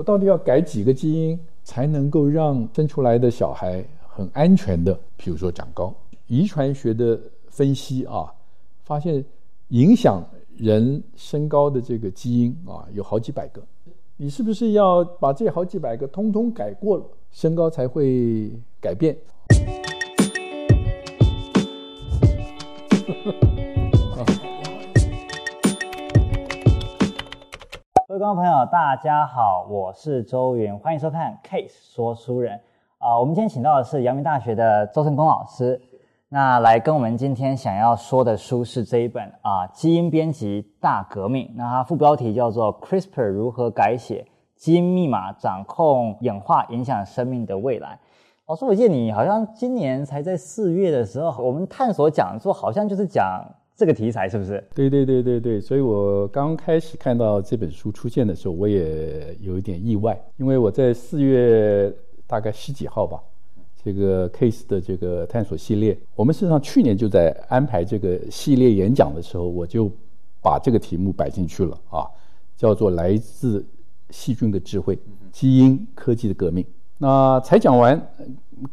我到底要改几个基因才能够让生出来的小孩很安全的，譬如说长高？遗传学的分析啊，发现影响人身高的这个基因啊，有好几百个。你是不是要把这好几百个通通改过了，身高才会改变？观众朋友，大家好，我是周云，欢迎收看《Case 说书人》啊、我们今天请到的是阳明大学的周成功老师，那来跟我们今天想要说的书是这一本啊、《基因编辑大革命》，那它副标题叫做《CRISPR 如何改写基因密码，掌控演化，影响生命的未来》。老师，我记得你好像今年才在四月的时候，我们探索讲座好像就是讲。这个题材是不是？对对对对对，所以我刚开始看到这本书出现的时候，我也有一点意外，因为我在四月大概十几号吧，这个 case 的这个探索系列，我们实际上去年就在安排这个系列演讲的时候，我就把这个题目摆进去了啊，叫做“来自细菌的智慧：基因科技的革命”。那才讲完，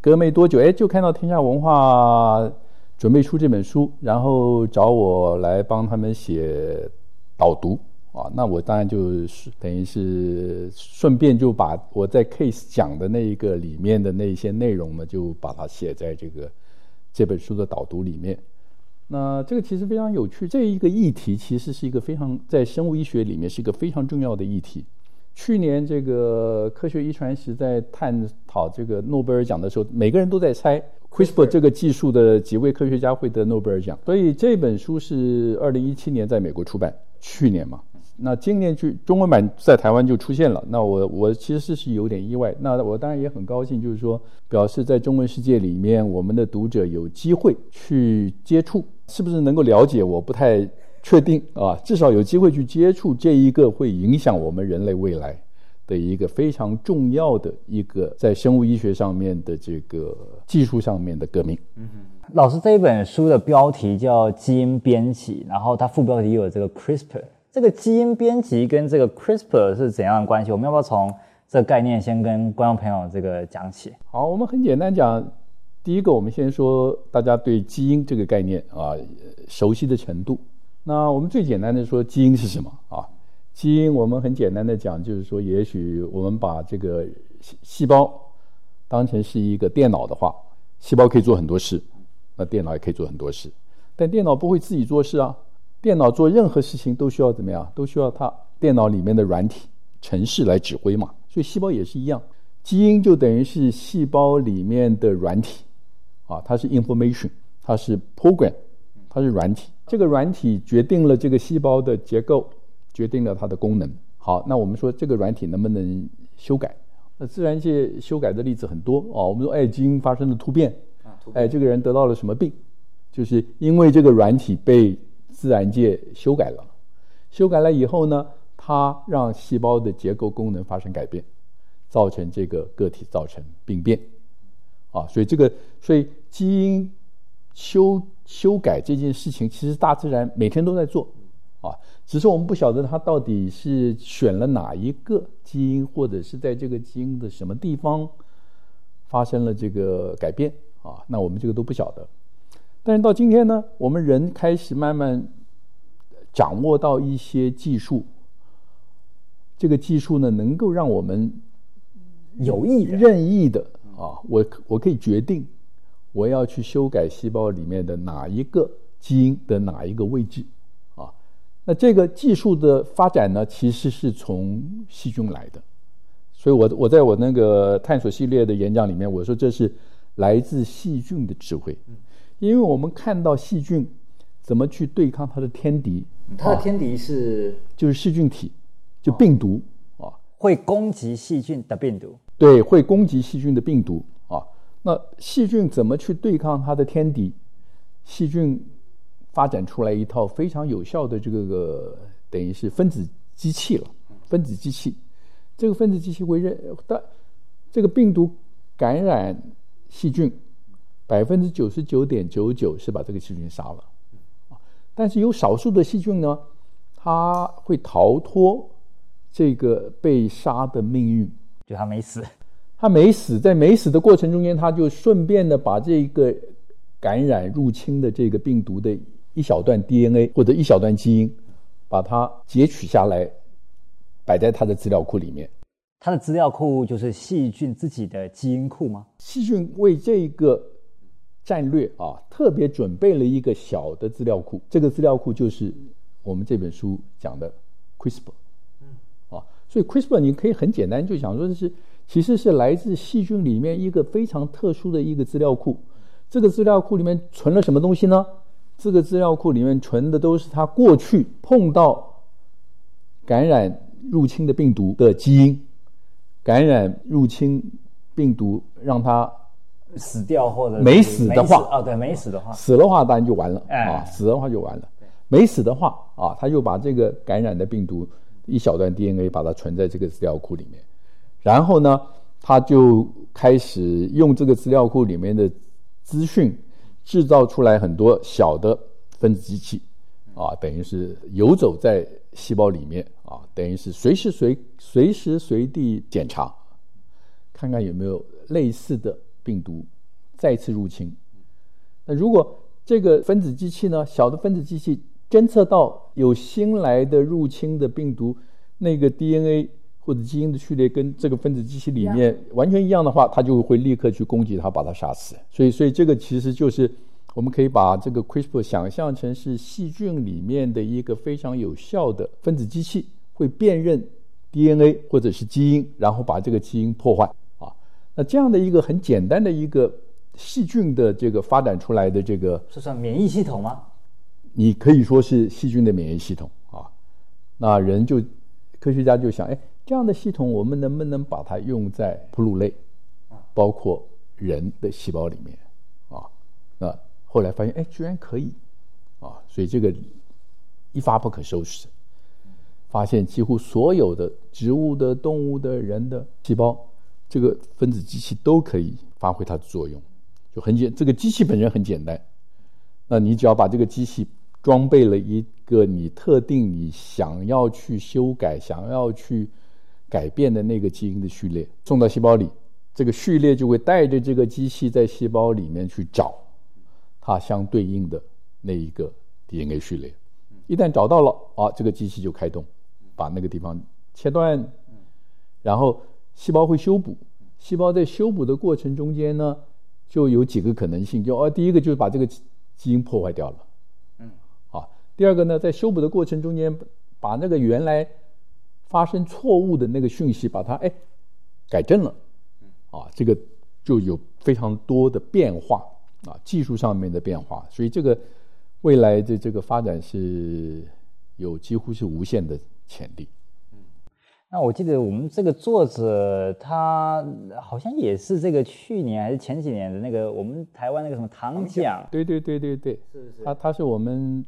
隔没多久，哎，就看到天下文化。准备出这本书，然后找我来帮他们写导读啊，那我当然就是等于是顺便就把我在 case 讲的那一个里面的那些内容呢，就把它写在这个这本书的导读里面。那这个其实非常有趣，这一个议题其实是一个非常在生物医学里面是一个非常重要的议题。去年这个科学遗传时在探讨这个诺贝尔奖的时候，每个人都在猜。CRISPR 这个技术的几位科学家会得诺贝尔奖，所以这本书是二零一七年在美国出版，去年嘛，那今年去中文版在台湾就出现了。那我我其实是是有点意外，那我当然也很高兴，就是说表示在中文世界里面，我们的读者有机会去接触，是不是能够了解？我不太确定啊，至少有机会去接触这一个会影响我们人类未来的一个非常重要的一个在生物医学上面的这个技术上面的革命。嗯哼，老师这一本书的标题叫《基因编辑》，然后它副标题又有这个 CRISPR。这个基因编辑跟这个 CRISPR 是怎样的关系？我们要不要从这个概念先跟观众朋友这个讲起？好，我们很简单讲，第一个，我们先说大家对基因这个概念啊熟悉的程度。那我们最简单的说，基因是什么啊？基因，我们很简单的讲，就是说，也许我们把这个细细胞当成是一个电脑的话，细胞可以做很多事，那电脑也可以做很多事，但电脑不会自己做事啊。电脑做任何事情都需要怎么样？都需要它电脑里面的软体程式来指挥嘛。所以细胞也是一样，基因就等于是细胞里面的软体啊，它是 information，它是 program，它是软体。这个软体决定了这个细胞的结构。决定了它的功能。好，那我们说这个软体能不能修改？那自然界修改的例子很多哦。我们说，哎，基因发生了突变，哎，这个人得到了什么病？就是因为这个软体被自然界修改了。修改了以后呢，它让细胞的结构功能发生改变，造成这个个体造成病变。啊，所以这个，所以基因修修改这件事情，其实大自然每天都在做。啊，只是我们不晓得它到底是选了哪一个基因，或者是在这个基因的什么地方发生了这个改变啊？那我们这个都不晓得。但是到今天呢，我们人开始慢慢掌握到一些技术，这个技术呢，能够让我们有意任意的啊，我我可以决定我要去修改细胞里面的哪一个基因的哪一个位置。那这个技术的发展呢，其实是从细菌来的，所以我我在我那个探索系列的演讲里面，我说这是来自细菌的智慧，因为我们看到细菌怎么去对抗它的天敌，它的天敌是、啊、就是细菌体，就病毒、哦、啊，会攻击细菌的病毒，对，会攻击细菌的病毒啊。那细菌怎么去对抗它的天敌？细菌。发展出来一套非常有效的这个个等于是分子机器了，分子机器，这个分子机器会认但这个病毒感染细菌，百分之九十九点九九是把这个细菌杀了，但是有少数的细菌呢，它会逃脱这个被杀的命运，就它没死，它没死，在没死的过程中间，它就顺便的把这个感染入侵的这个病毒的一小段 DNA 或者一小段基因，把它截取下来，摆在他的资料库里面。他的资料库就是细菌自己的基因库吗？细菌为这个战略啊，特别准备了一个小的资料库，这个资料库就是我们这本书讲的 CRISPR。嗯，啊，所以 CRISPR 你可以很简单就想说的是，其实是来自细菌里面一个非常特殊的一个资料库。这个资料库里面存了什么东西呢？这个资料库里面存的都是他过去碰到感染入侵的病毒的基因。感染入侵病毒让他死掉或者没死的话啊，对，没死的话，死的话当然就完了啊，死的话就完了。没死的话啊，他就把这个感染的病毒一小段 DNA 把它存在这个资料库里面，然后呢，他就开始用这个资料库里面的资讯制造出来很多小的分子机器啊，等于是游走在细胞里面。啊，等于是随时随随时随地检查，看看有没有类似的病毒再次入侵。那如果这个分子机器呢，小的分子机器侦测到有新来的入侵的病毒，那个 DNA 或者基因的序列跟这个分子机器里面完全一样的话，它就会立刻去攻击它，把它杀死。所以，所以这个其实就是我们可以把这个 CRISPR 想象成是细菌里面的一个非常有效的分子机器。会辨认 DNA 或者是基因，然后把这个基因破坏啊。那这样的一个很简单的一个细菌的这个发展出来的这个，是算免疫系统吗？你可以说是细菌的免疫系统啊。那人就科学家就想，哎，这样的系统我们能不能把它用在哺乳类，包括人的细胞里面啊？那后来发现，哎，居然可以啊！所以这个一发不可收拾。发现几乎所有的植物的、动物的、人的细胞，这个分子机器都可以发挥它的作用，就很简。这个机器本身很简单，那你只要把这个机器装备了一个你特定你想要去修改、想要去改变的那个基因的序列，送到细胞里，这个序列就会带着这个机器在细胞里面去找它相对应的那一个 DNA 序列。一旦找到了啊，这个机器就开动。把那个地方切断，然后细胞会修补。细胞在修补的过程中间呢，就有几个可能性。就哦，第一个就是把这个基因破坏掉了，嗯，啊，第二个呢，在修补的过程中间，把那个原来发生错误的那个讯息，把它哎改正了，啊，这个就有非常多的变化啊，技术上面的变化。所以这个未来的这个发展是有几乎是无限的。潜力，嗯，那我记得我们这个作者他好像也是这个去年还是前几年的那个我们台湾那个什么唐奖，对对对对对，是是，他他是我们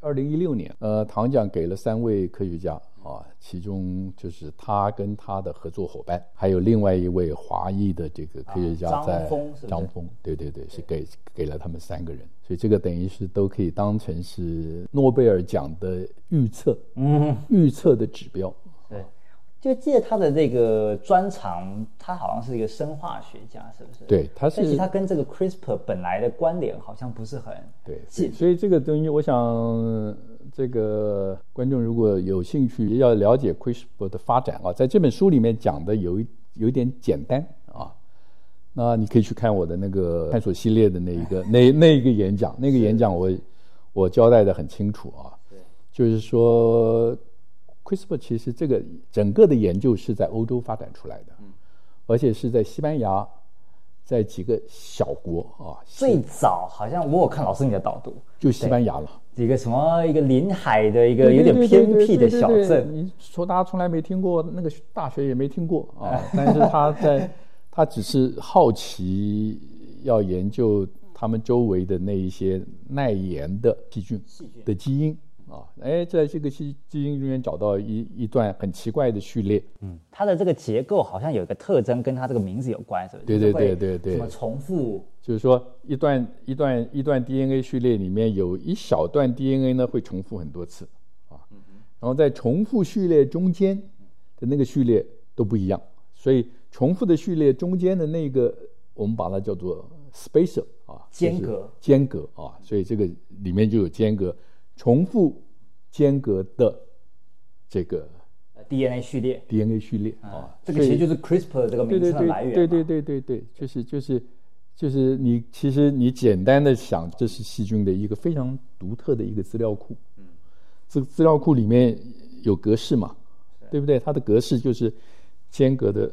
二零一六年呃唐奖给了三位科学家啊，其中就是他跟他的合作伙伴，还有另外一位华裔的这个科学家在张峰，张峰，对对对，是给给了他们三个人。所以这个等于是都可以当成是诺贝尔奖的预测，嗯，预测的指标。对，就记得他的这个专长，他好像是一个生化学家，是不是？对，他是。但是他跟这个 CRISPR 本来的关联好像不是很对。对，所以这个东西，我想这个观众如果有兴趣要了解 CRISPR 的发展啊，在这本书里面讲的有一有一点简单啊。那你可以去看我的那个探索系列的那一个那那一个演讲，那个演讲我我交代的很清楚啊。对，就是说，CRISPR 其实这个整个的研究是在欧洲发展出来的，嗯，而且是在西班牙，在几个小国啊。最早好像我有看老师你的导读，就西班牙了，一个什么一个临海的一个有点偏僻的小镇，你说大家从来没听过，那个大学也没听过 啊，但是他在。他只是好奇，要研究他们周围的那一些耐盐的细菌的基因啊，哎，在这个基基因中间找到一一段很奇怪的序列。嗯，它的这个结构好像有一个特征，跟它这个名字有关，是不是？对对对对对。什么重复？就是说，一段一段一段 DNA 序列里面有一小段 DNA 呢，会重复很多次啊。然后在重复序列中间的那个序列都不一样，所以重复的序列中间的那个，我们把它叫做 spacer 啊，间隔，间隔啊，所以这个里面就有间隔，重复间隔的这个 DNA 序列，DNA 序列啊，啊，这个其实就是 CRISPR 这个名称的来源，对对对对对对，就是就是就是你其实你简单的想，这是细菌的一个非常独特的一个资料库，嗯，这个资料库里面有格式嘛。对不对？它的格式就是间隔的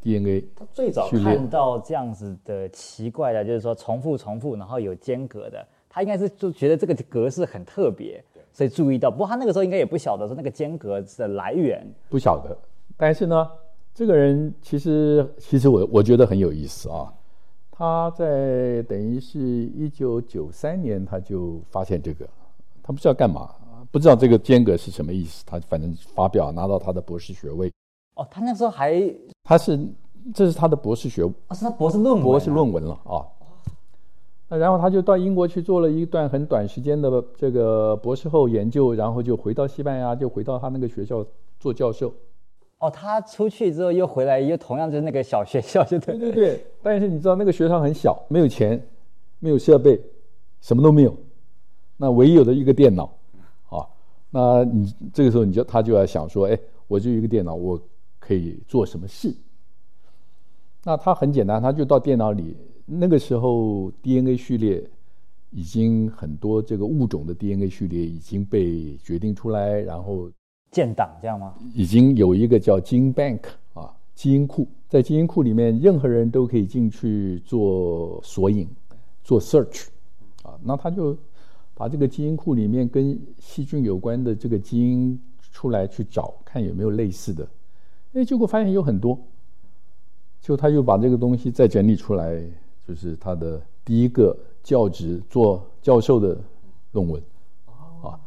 DNA。他最早看到这样子的奇怪的，就是说重复重复，然后有间隔的，他应该是就觉得这个格式很特别，所以注意到。不过他那个时候应该也不晓得说那个间隔的来源，不晓得。但是呢，这个人其实其实我我觉得很有意思啊。他在等于是一九九三年他就发现这个，他不知道干嘛。不知道这个间隔是什么意思，他反正发表拿到他的博士学位。哦，他那时候还他是这是他的博士学位，哦，是他博士论文，博士论文了啊。那然后他就到英国去做了一段很短时间的这个博士后研究，然后就回到西班牙，就回到他那个学校做教授。哦，他出去之后又回来，又同样就是那个小学校，就对对对。但是你知道那个学校很小，没有钱，没有设备，什么都没有，那唯一有的一个电脑。啊那你这个时候你就他就要想说，哎，我就一个电脑，我可以做什么事？那他很简单，他就到电脑里。那个时候 DNA 序列已经很多，这个物种的 DNA 序列已经被决定出来，然后建档这样吗？已经有一个叫 Gene Bank 啊，基因库，在基因库里面，任何人都可以进去做索引，做 search 啊，那他就。把这个基因库里面跟细菌有关的这个基因出来去找，看有没有类似的。哎，结果发现有很多。就他又把这个东西再整理出来，就是他的第一个教职做教授的论文。啊，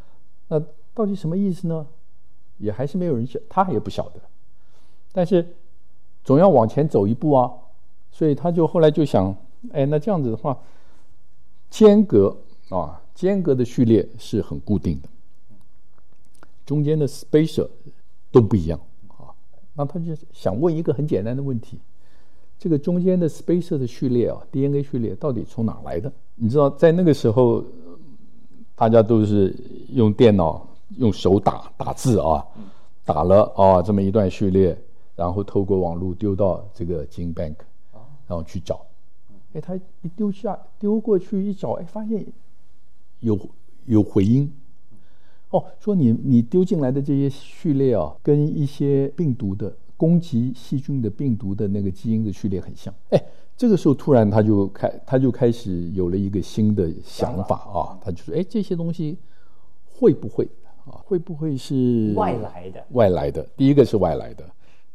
那到底什么意思呢？也还是没有人晓，他也不晓得。但是总要往前走一步啊，所以他就后来就想，哎，那这样子的话，间隔啊。间隔的序列是很固定的，中间的 spacer 都不一样啊。那他就想问一个很简单的问题：这个中间的 spacer 的序列啊，DNA 序列到底从哪来的？你知道，在那个时候，大家都是用电脑用手打打字啊，打了啊这么一段序列，然后透过网络丢到这个 Gene Bank，然后去找。哎，他一丢下丢过去一找，哎，发现。有有回音，哦，说你你丢进来的这些序列啊，跟一些病毒的攻击细菌的病毒的那个基因的序列很像。哎，这个时候突然他就开他就开始有了一个新的想法啊，他就说：哎，这些东西会不会啊？会不会是外来的？外来的，第一个是外来的，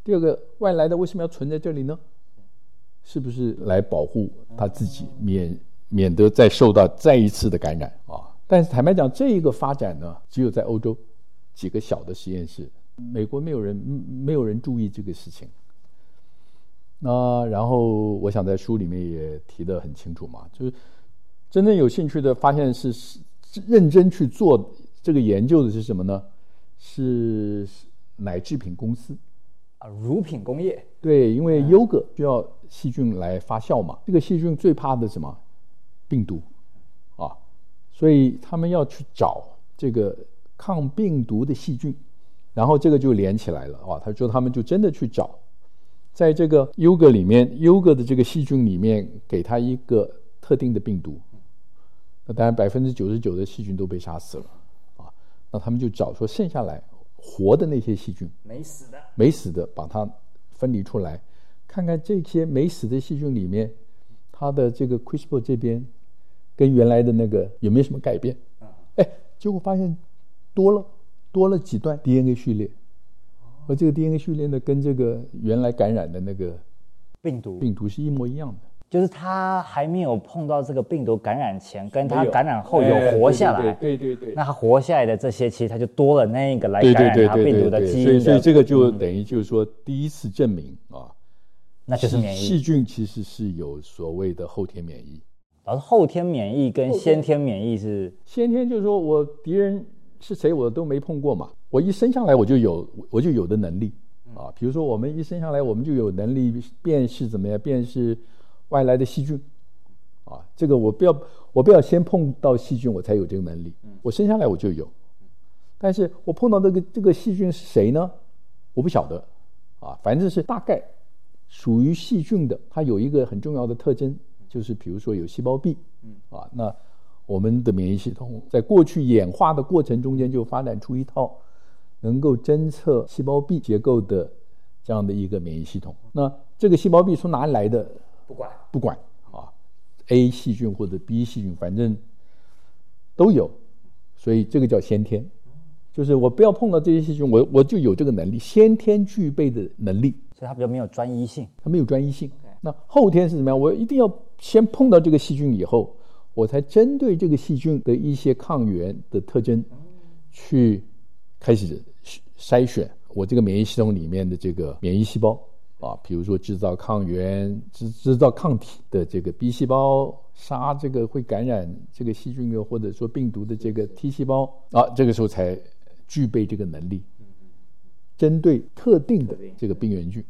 第二个外来的为什么要存在这里呢？是不是来保护他自己免？免得再受到再一次的感染啊！但是坦白讲，这一个发展呢，只有在欧洲几个小的实验室，美国没有人没有人注意这个事情。那然后我想在书里面也提得很清楚嘛，就是真正有兴趣的发现是认真去做这个研究的是什么呢？是奶制品公司啊，乳品工业。对，因为优格需要细菌来发酵嘛，这个细菌最怕的什么？病毒，啊，所以他们要去找这个抗病毒的细菌，然后这个就连起来了啊。他说他们就真的去找，在这个 Uga 里面，，Uga 的这个细菌里面，给他一个特定的病毒，那当然百分之九十九的细菌都被杀死了啊。那他们就找说剩下来活的那些细菌，没死的，没死的，把它分离出来，看看这些没死的细菌里面，它的这个 CRISPR 这边。跟原来的那个有没有什么改变？哎，结果发现多了多了几段 DNA 序列，而这个 DNA 序列呢，跟这个原来感染的那个病毒病毒是一模一样的。就是他还没有碰到这个病毒感染前，跟他感染后有活下来。对对对。那他活下来的这些，其实他就多了那个来感染他病毒的基因。所以所以这个就等于就是说第一次证明啊，那就是免疫。细菌其实是有所谓的后天免疫。老师后天免疫跟先天免疫是先天，就是说我敌人是谁我都没碰过嘛，我一生下来我就有我就有的能力，啊。比如说，我们一生下来，我们就有能力辨识怎么样辨识外来的细菌啊。这个我不要，我不要先碰到细菌，我才有这个能力。我生下来我就有，但是我碰到这个这个细菌是谁呢？我不晓得啊。反正是大概属于细菌的，它有一个很重要的特征，就是比如说有细胞壁，啊，那。我们的免疫系统在过去演化的过程中间，就发展出一套能够侦测细胞壁结构的这样的一个免疫系统。那这个细胞壁从哪里来的？不管不管啊，A 细菌或者 B 细菌，反正都有，所以这个叫先天，就是我不要碰到这些细菌，我我就有这个能力，先天具备的能力。所以它比较没有专一性，它没有专一性。那后天是怎么样？我一定要先碰到这个细菌以后。我才针对这个细菌的一些抗原的特征，去开始筛选我这个免疫系统里面的这个免疫细胞啊，比如说制造抗原、制制造抗体的这个 B 细胞，杀这个会感染这个细菌的或者说病毒的这个 T 细胞啊，这个时候才具备这个能力，针对特定的这个病原菌。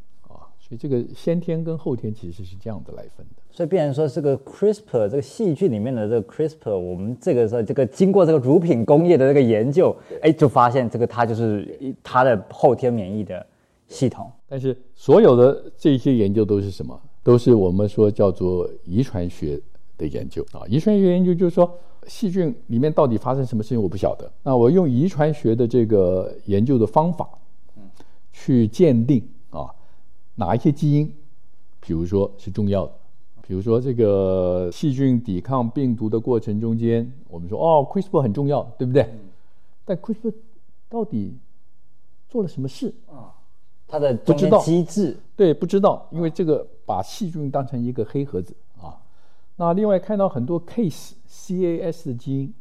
所以这个先天跟后天其实是这样子来分的。所以，变成说这个 CRISPR 这个细菌里面的这个 CRISPR，我们这个时候这个经过这个乳品工业的这个研究，哎，就发现这个它就是它的后天免疫的系统。但是，所有的这些研究都是什么？都是我们说叫做遗传学的研究啊。遗传学研究就是说，细菌里面到底发生什么事情，我不晓得。那我用遗传学的这个研究的方法，去鉴定啊。哪一些基因，比如说是重要的，比如说这个细菌抵抗病毒的过程中间，我们说哦，CRISPR 很重要，对不对？但 CRISPR 到底做了什么事啊？它的不知道机制，对，不知道，因为这个把细菌当成一个黑盒子啊。那另外看到很多 CASE C A S 的基因。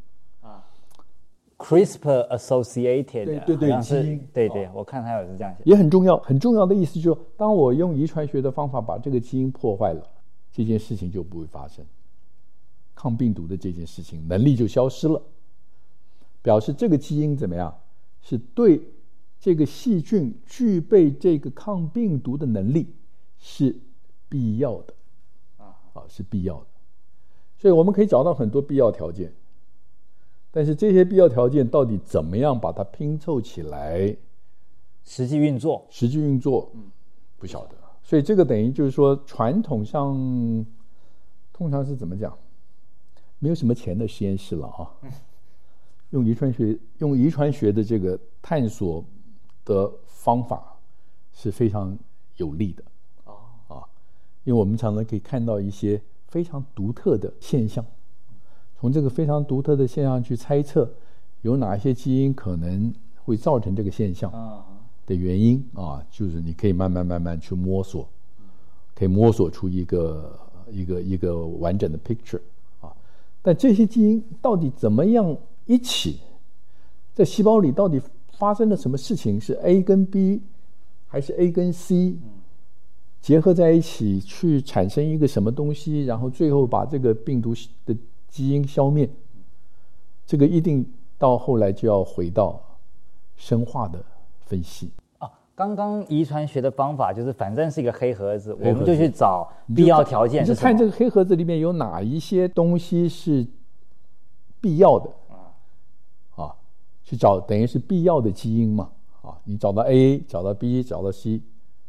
CRISPR associated 对对对基因对对，哦、我看他也是这样写，也很重要。很重要的意思就是，当我用遗传学的方法把这个基因破坏了，这件事情就不会发生，抗病毒的这件事情能力就消失了，表示这个基因怎么样？是对这个细菌具备这个抗病毒的能力是必要的啊，啊是必要的，所以我们可以找到很多必要条件。但是这些必要条件到底怎么样把它拼凑起来？实际运作，实际运作，嗯，不晓得。所以这个等于就是说，传统上通常是怎么讲？没有什么钱的实验室了啊。用遗传学，用遗传学的这个探索的方法是非常有利的啊啊，因为我们常常可以看到一些非常独特的现象。从这个非常独特的现象去猜测，有哪些基因可能会造成这个现象的原因啊，就是你可以慢慢慢慢去摸索，可以摸索出一个一个一个完整的 picture 啊。但这些基因到底怎么样一起在细胞里到底发生了什么事情？是 A 跟 B 还是 A 跟 C 结合在一起去产生一个什么东西？然后最后把这个病毒的基因消灭，这个一定到后来就要回到生化的分析啊。刚刚遗传学的方法就是，反正是一个黑盒子，我们就去找必要条件。你就看这个黑盒子里面有哪一些东西是必要的啊？去找等于是必要的基因嘛？啊，你找到 A，找到 B，找到 C，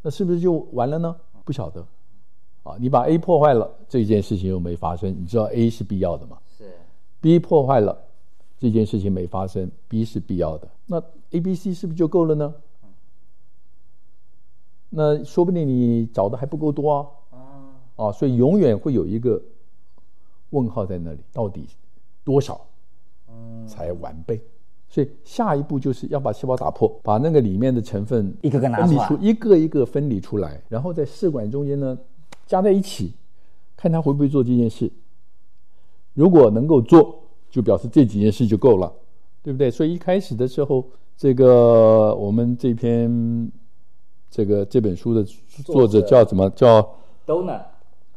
那是不是就完了呢？不晓得。啊，你把 A 破坏了，这件事情又没发生。你知道 A 是必要的吗？是。B 破坏了，这件事情没发生，B 是必要的。那 A、B、C 是不是就够了呢？嗯。那说不定你找的还不够多啊。嗯。啊，所以永远会有一个问号在那里，到底多少，嗯，才完备？所以下一步就是要把细胞打破，把那个里面的成分一个个拿出来，一个一个分离出来，然后在试管中间呢。加在一起，看他会不会做这件事。如果能够做，就表示这几件事就够了，对不对？所以一开始的时候，这个我们这篇这个这本书的作者叫什么？叫道纳。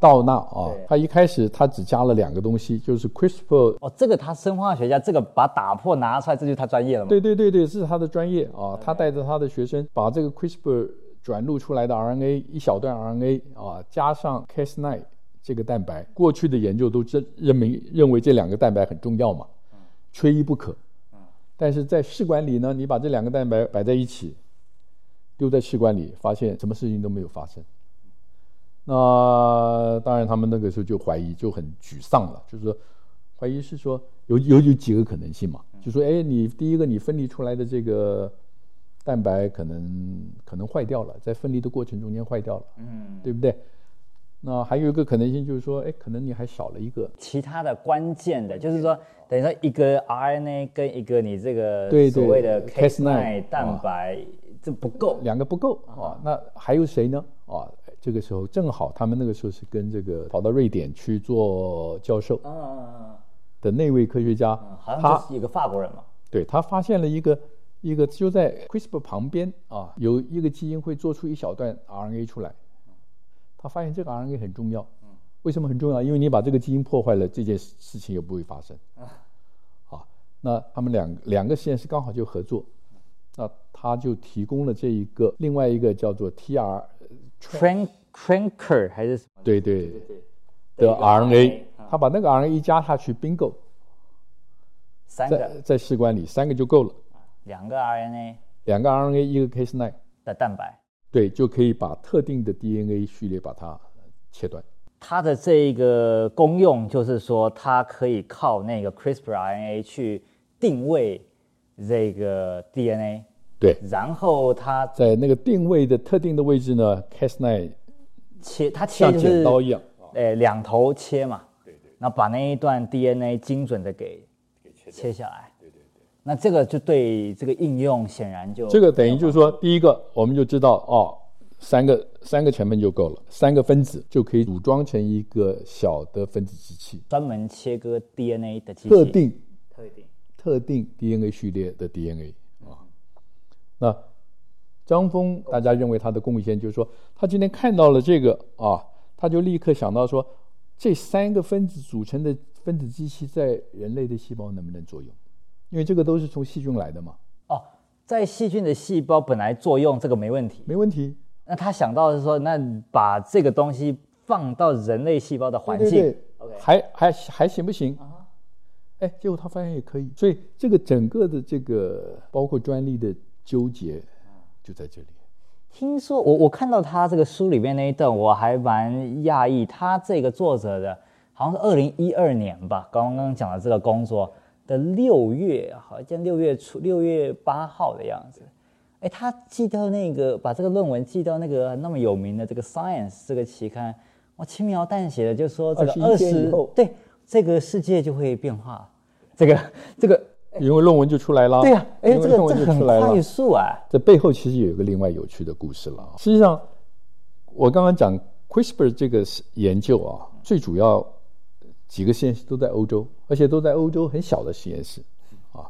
道纳啊，他一开始他只加了两个东西，就是 CRISPR。哦，这个他生化学家，这个把打破拿出来，这就是他专业了嘛？对对对对，是他的专业啊。他带着他的学生把这个 CRISPR。转录出来的 RNA 一小段 RNA 啊，加上 Cas9 这个蛋白，过去的研究都认认为认为这两个蛋白很重要嘛，缺一不可。但是在试管里呢，你把这两个蛋白摆在一起，丢在试管里，发现什么事情都没有发生。那当然，他们那个时候就怀疑，就很沮丧了，就是说，怀疑是说有有有几个可能性嘛，就说，哎，你第一个你分离出来的这个蛋白可能可能坏掉了，在分离的过程中间坏掉了，嗯，对不对？那还有一个可能性就是说，哎，可能你还少了一个其他的关键的，就是说，等于说一个 RNA 跟一个你这个对所谓的 Cas9 蛋白，这不够，两个不够啊。那还有谁呢？啊？这个时候正好，他们那个时候是跟这个跑到瑞典去做教授的那位科学家，好像是一个法国人嘛。对，他发现了一个一个就在 CRISPR 旁边啊，有一个基因会做出一小段 RNA 出来。他发现这个 RNA 很重要。为什么很重要？因为你把这个基因破坏了，这件事情又不会发生。啊，那他们两两个实验室刚好就合作，那他就提供了这一个另外一个叫做 TR，tranker 还是什么？对对的 RNA，他把那个 RNA 一加下去，bingo，三个在在试管里三个就够了。两个 RNA，两个 RNA 一个 Cas9 的蛋白，对，就可以把特定的 DNA 序列把它切断。它的这一个功用就是说，它可以靠那个 CRISPR RNA 去定位这个 DNA。对，然后它在那个定位的特定的位置呢，Cas9 切它切就是像剪刀一样，哎，两头切嘛，对对，然后把那一段 DNA 精准的给给切切下来，那这个就对这个应用显然就这个等于就是说，第一个我们就知道哦，三个三个成分就够了，三个分子就可以组装成一个小的分子机器，专门切割 DNA 的机器，特定特定特定 DNA 序列的 DNA 啊。那张峰，大家认为他的贡献就是说，他今天看到了这个啊，他就立刻想到说，这三个分子组成的分子机器在人类的细胞能不能作用？因为这个都是从细菌来的嘛。哦，在细菌的细胞本来作用这个没问题，没问题。那他想到的是说，那把这个东西放到人类细胞的环境，对对对，OK，还还还行不行？啊，哎，结果他发现也可以。所以这个整个的这个包括专利的。纠结就在这里。听说我我看到他这个书里面那一段，我还蛮讶异。他这个作者的，好像是二零一二年吧，刚刚讲的这个工作的六月，好像六月初六月八号的样子。哎，他寄到那个把这个论文寄到那个那么有名的这个 Science 这个期刊，我，轻描淡写的就说这个二十对这个世界就会变化，这个这个。因为论文就出来了，对呀、啊，哎，这个这很快速啊。这背后其实有一个另外有趣的故事了。实际上，我刚刚讲 CRISPR 这个研究啊，最主要几个实验室都在欧洲，而且都在欧洲很小的实验室啊。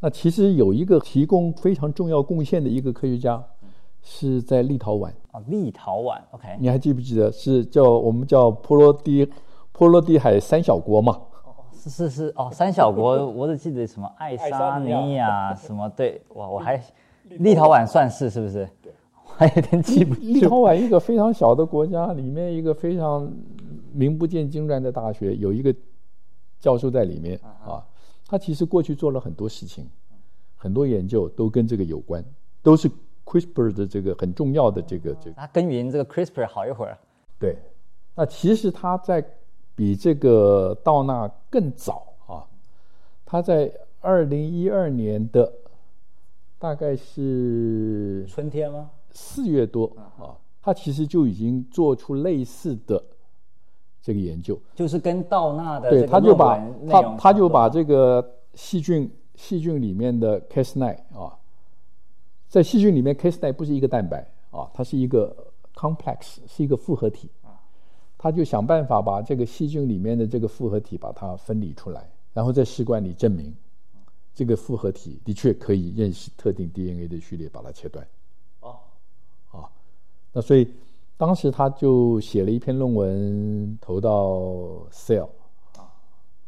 那其实有一个提供非常重要贡献的一个科学家，是在立陶宛啊，立陶宛，OK，你还记不记得是叫我们叫波罗的波罗的海三小国嘛？是是是哦，三小国，我只记得什么爱沙尼亚什么对，哇，我还立陶宛算是是不是？对，还有点记不住。立陶宛一个非常小的国家，里面一个非常名不见经传的大学，有一个教授在里面啊。他其实过去做了很多事情，很多研究都跟这个有关，都是 CRISPR 的这个很重要的这个这个。他耕耘这个 CRISPR 好一会儿。对，那其实他在。比这个道纳更早啊，他在二零一二年的大概是春天吗？四月多啊，他其实就已经做出类似的这个研究，就是跟道纳的对，他就把他他就把这个细菌细菌里面的 Cas9 啊，在细菌里面 Cas9 不是一个蛋白啊，它是一个 complex，是一个复合体。他就想办法把这个细菌里面的这个复合体把它分离出来，然后在试管里证明这个复合体的确可以认识特定 DNA 的序列，把它切断。哦，啊，那所以当时他就写了一篇论文投到 Cell，啊，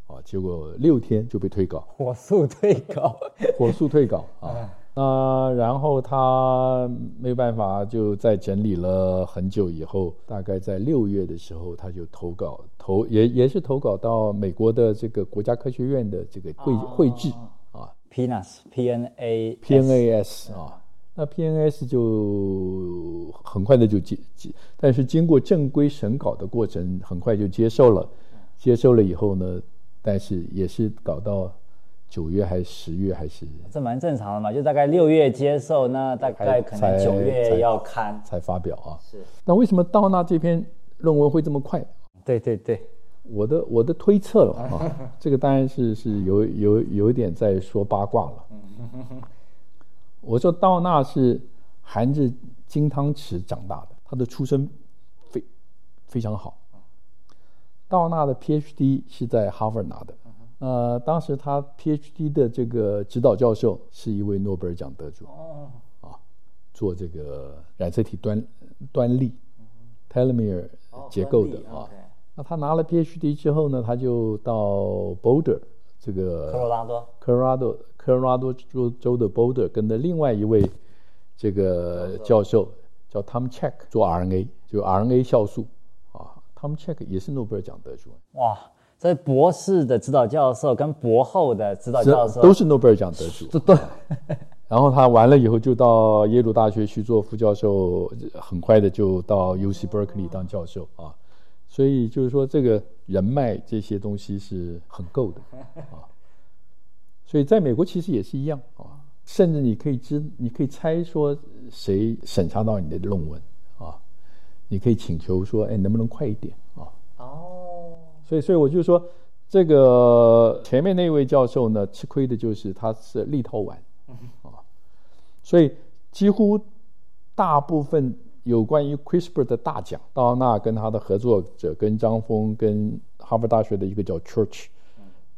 啊，结果六天就被退稿，火速退稿，火速退稿啊。那然后他没有办法，就在整理了很久以后，大概在六月的时候，他就投稿投也也是投稿到美国的这个国家科学院的这个会会志啊，PNAS P N A P N A S 啊，那 PNS 就很快的就接接，但是经过正规审稿的过程，很快就接受了，接受了以后呢，但是也是搞到。九月还是十月还是？这蛮正常的嘛，就大概六月接受，那大概可能九月要刊才，才发表啊。是。那为什么到那这篇论文会这么快？对对对，我的我的推测了啊，这个当然是是有有有一点在说八卦了。我说道纳是含着金汤匙长大的，他的出身非非常好。道纳的 PhD 是在哈佛拿的。呃，当时他 PhD 的这个指导教授是一位诺贝尔奖得主，啊，做这个染色体端端粒 telomere 结构的啊。那他拿了 PhD 之后呢，他就到 Boulder 这个科罗拉多科罗拉多科罗拉多州州的 Boulder，跟着另外一位这个教授叫 Tom Check 做 RNA，就 RNA 酵素啊，Tom Check 也是诺贝尔奖得主。哇！所以博士的指导教授跟博后的指导教授都是诺贝尔奖得主。对。然后他完了以后就到耶鲁大学去做副教授，很快的就到 UC Berkeley 当教授啊。所以就是说这个人脉这些东西是很够的啊。所以在美国其实也是一样啊，甚至你可以知，你可以猜说谁审查到你的论文啊，你可以请求说，哎，能不能快一点啊？哦。所以，所以我就说，这个前面那位教授呢，吃亏的就是他是立陶宛，啊，所以几乎大部分有关于 CRISPR 的大奖，道纳跟他的合作者，跟张峰，跟哈佛大学的一个叫 Church，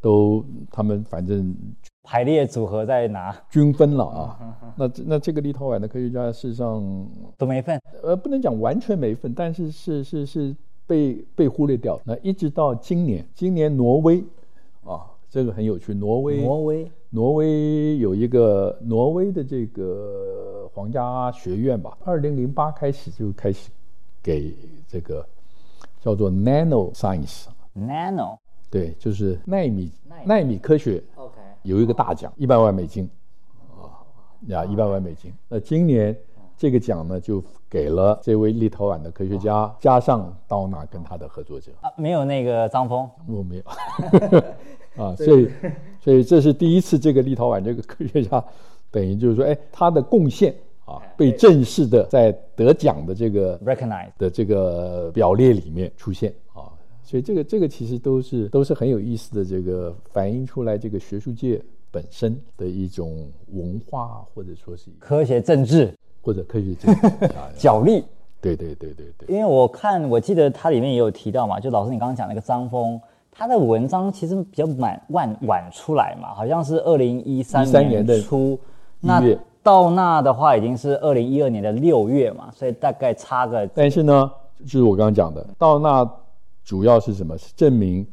都他们反正排列组合在哪均分了啊。那那这个立陶宛的科学家事实上都没份，呃，不能讲完全没份，但是是是是。被被忽略掉，那一直到今年，今年挪威，啊，这个很有趣，挪威，挪威，挪威有一个挪威的这个皇家学院吧，二零零八开始就开始给这个叫做 Nano Science，Nano，对，就是纳米纳米。科学，OK，有一个大奖，一百万美金，啊，呀，一百万美金，那今年。这个奖呢，就给了这位立陶宛的科学家，哦、加上刀纳跟他的合作者啊，没有那个张峰，我没有。啊，所以，所以这是第一次，这个立陶宛这个科学家，等于就是说，哎，他的贡献啊，被正式的在得奖的这个 recognize 的这个表列里面出现啊，所以这个这个其实都是都是很有意思的，这个反映出来这个学术界本身的一种文化，或者说是科学政治。或者科学家 角力，对对对对对。因为我看，我记得它里面也有提到嘛，就老师你刚刚讲那个张峰，他的文章其实比较晚晚晚出来嘛，好像是二零一三年的初。那到那的话已经是二零一二年的六月嘛，所以大概差个。但是呢，就是我刚刚讲的，道纳主要是什么？是证明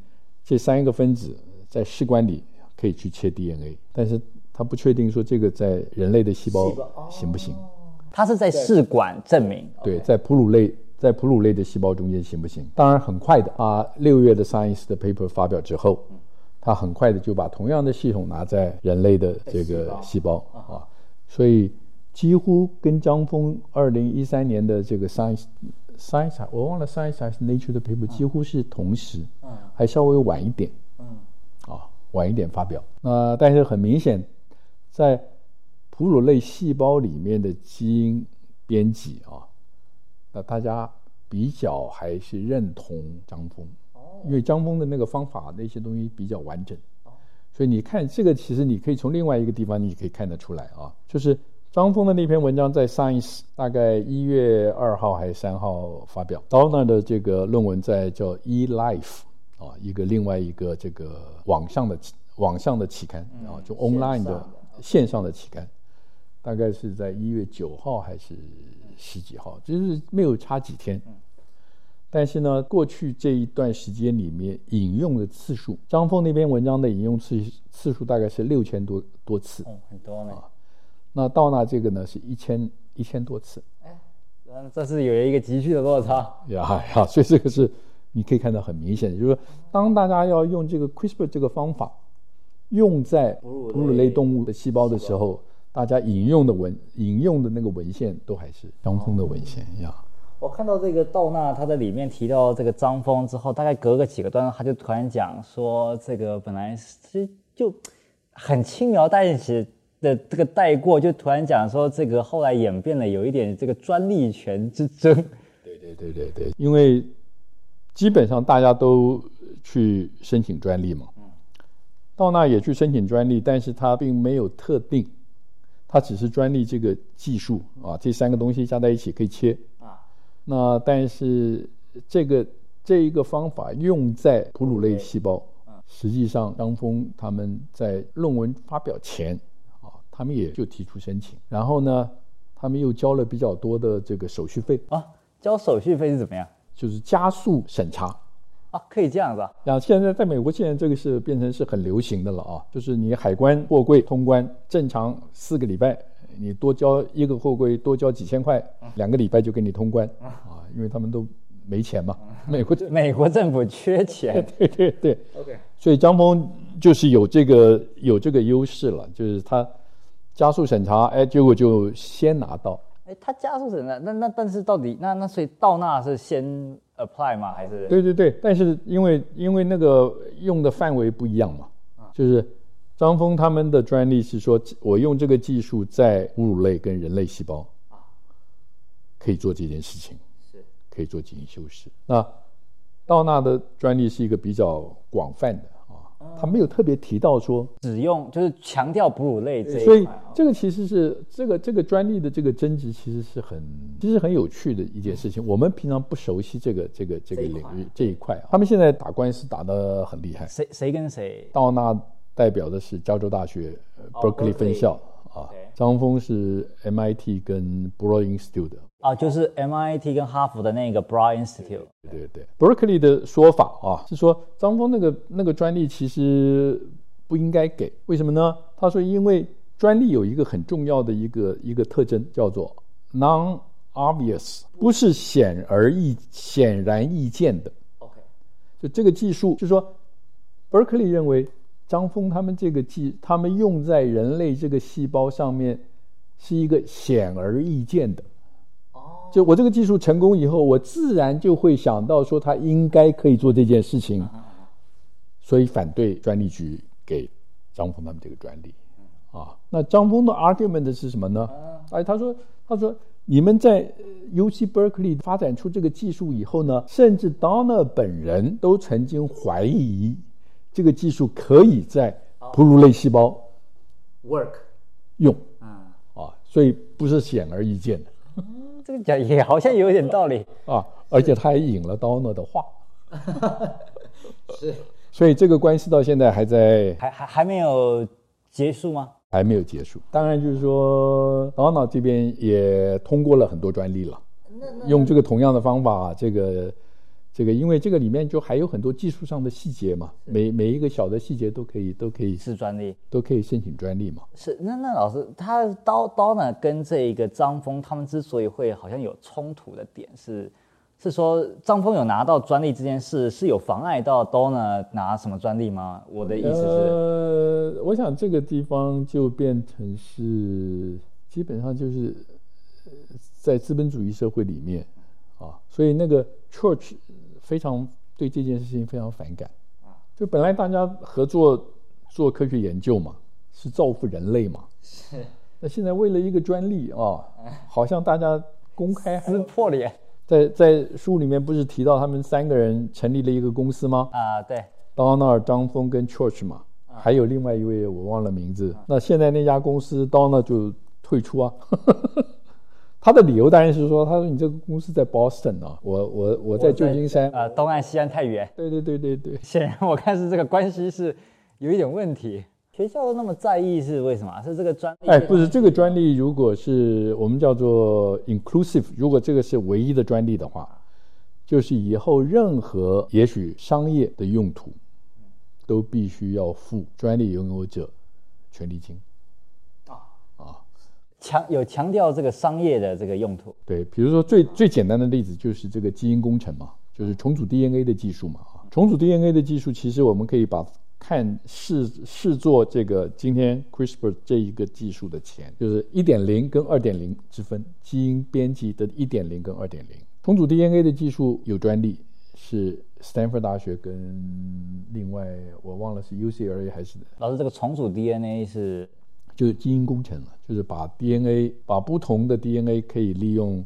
这三个分子在试管里可以去切 DNA，但是他不确定说这个在人类的细胞行不行。他是在试管证明，对，在哺乳类，在哺乳类的细胞中间行不行？当然很快的啊，六月的 Science 的 paper 发表之后，他很快的就把同样的系统拿在人类的这个细胞啊，所以几乎跟张峰二零一三年的这个 Science Science 我忘了 Science 还是 Nature 的 paper 几乎是同时，嗯。还稍微晚一点，嗯，啊，晚一点发表。那但是很明显，在哺乳类细胞里面的基因编辑啊，那大家比较还是认同张峰，因为张峰的那个方法那些东西比较完整，所以你看这个其实你可以从另外一个地方你可以看得出来啊，就是张峰的那篇文章在 Science 大概一月二号还是三号发表，道纳的这个论文在叫 eLife 啊，一个另外一个这个网上的网上的期刊啊，就 online 的线上的期刊。大概是在一月九号还是十几号，就是没有差几天。但是呢，过去这一段时间里面引用的次数，张峰那篇文章的引用次次数大概是六千多多次，嗯，很多呢。那道纳这个呢是一千一千多次。哎，嗯，这是有一个急剧的落差。呀呀，所以这个是你可以看到很明显，就是说，当大家要用这个 CRISPR 这个方法用在哺乳类动物的细胞的时候，大家引用的文引用的那个文献都还是张峰的文献呀。我看到这个道纳他在里面提到这个张峰之后，大概隔个几个段落，他就突然讲说，这个本来是就很轻描淡写的这个带过，就突然讲说，这个后来演变了有一点这个专利权之争。对对对对对，因为基本上大家都去申请专利嘛，到那也去申请专利，但是他并没有特定，他只是专利这个技术啊，这三个东西加在一起可以切啊。那但是这个这一个方法用在哺乳类细胞，实际上张峰他们在论文发表前啊，他们也就提出申请，然后呢，他们又交了比较多的这个手续费啊，交手续费是怎么样？就是加速审查啊，可以这样子啊？那现在在美国现在这个是变成是很流行的了啊，就是你海关货柜通关正常四个礼拜。你多交一个货柜，多交几千块，两个礼拜就给你通关啊！因为他们都没钱嘛，美国美国政府缺钱，对对对。OK，所以张峰就是有这个有这个优势了，就是他加速审查，哎，结果就先拿到。哎，他加速审查，那那但是到底那那所以道纳是先 apply 吗？还是？对对对，但是因为因为那个用的范围不一样嘛，就是。张峰他们的专利是说，我用这个技术在哺乳类跟人类细胞啊，可以做这件事情，是可以做基因修饰。那道纳的专利是一个比较广泛的啊，他没有特别提到说只用，就是强调哺乳类这一块。所以这个其实是这个这个专利的这个争执，其实是很其实很有趣的一件事情。我们平常不熟悉这个这个这个领域这一块啊，他们现在打官司打得很厉害。谁谁跟谁？道纳。代表的是加州大学 Berkeley 分校啊，张峰是 MIT 跟 Broad Institute 的啊，就是 MIT 跟哈佛的那个 Broad Institute。对对对，Berkeley 的说法啊是说张峰那个那个专利其实不应该给，为什么呢？他说因为专利有一个很重要的一个一个特征叫做 non-obvious，不是显而易显然易见的。OK，就这个技术，就说 Berkeley 认为。张峰他们这个技，他们用在人类这个细胞上面，是一个显而易见的。哦，就我这个技术成功以后，我自然就会想到说他应该可以做这件事情，所以反对专利局给张峰他们这个专利。啊，那张峰的 argument 是什么呢？哎，他说，他说你们在 UC Berkeley 发展出这个技术以后呢，甚至 Donner 本人都曾经怀疑。这个技术可以在哺乳类细胞 work 用，啊，所以不是显而易见的。嗯，这个讲也好像有点道理 啊，而且他还引了 Donner 的话，是，所以这个关系到现在还在，还还还没有结束吗？还没有结束。当然就是说，Donner 这边也通过了很多专利了，用这个同样的方法，这个。这个，因为这个里面就还有很多技术上的细节嘛，每每一个小的细节都可以都可以是专利，都可以申请专利嘛。是，那那老师，他刀刀呢跟这一个张峰他们之所以会好像有冲突的点是，是说张峰有拿到专利这件事是有妨碍到刀呢拿什么专利吗？我的意思是，呃，我想这个地方就变成是基本上就是在资本主义社会里面啊，所以那个 Church。非常对这件事情非常反感，就本来大家合作做科学研究嘛，是造福人类嘛，是。那现在为了一个专利啊，好像大家公开撕破脸。在在书里面不是提到他们三个人成立了一个公司吗？啊，对。Donner、张峰跟 Church 嘛，还有另外一位我忘了名字。那现在那家公司 Donner 就退出啊。他的理由当然是说，他说你这个公司在 Boston 啊，我我我在旧金山，呃，东岸西岸太远。对对对对对，显然我看是这个关系是有一点问题。学校都那么在意是为什么？是这个专利？哎，不是这个专利，如果是我们叫做 inclusive，如果这个是唯一的专利的话，就是以后任何也许商业的用途，都必须要付专利拥有者权利金。强有强调这个商业的这个用途。对，比如说最最简单的例子就是这个基因工程嘛，就是重组 DNA 的技术嘛啊。重组 DNA 的技术，其实我们可以把看视视作这个今天 CRISPR 这一个技术的钱，就是一点零跟二点零之分，基因编辑的一点零跟二点零。重组 DNA 的技术有专利，是斯坦福大学跟另外我忘了是 UCLA 还是老师，这个重组 DNA 是就是基因工程了，就是把 DNA 把不同的 DNA 可以利用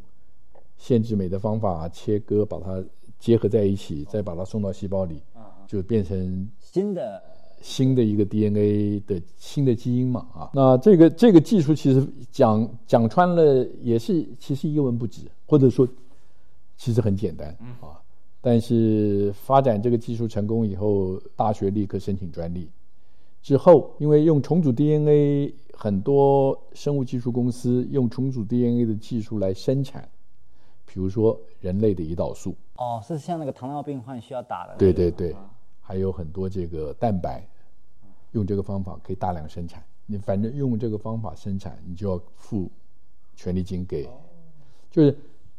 限制酶的方法切割，把它。结合在一起，再把它送到细胞里，就变成新的新的一个 DNA 的新的基因嘛啊。那这个这个技术其实讲讲穿了也是其实一文不值，或者说其实很简单啊。但是发展这个技术成功以后，大学立刻申请专利。之后，因为用重组 DNA，很多生物技术公司用重组 DNA 的技术来生产。比如说人类的胰岛素哦，是像那个糖尿病患需要打的。对对对，嗯、还有很多这个蛋白，用这个方法可以大量生产。你反正用这个方法生产，你就要付权利金给。就是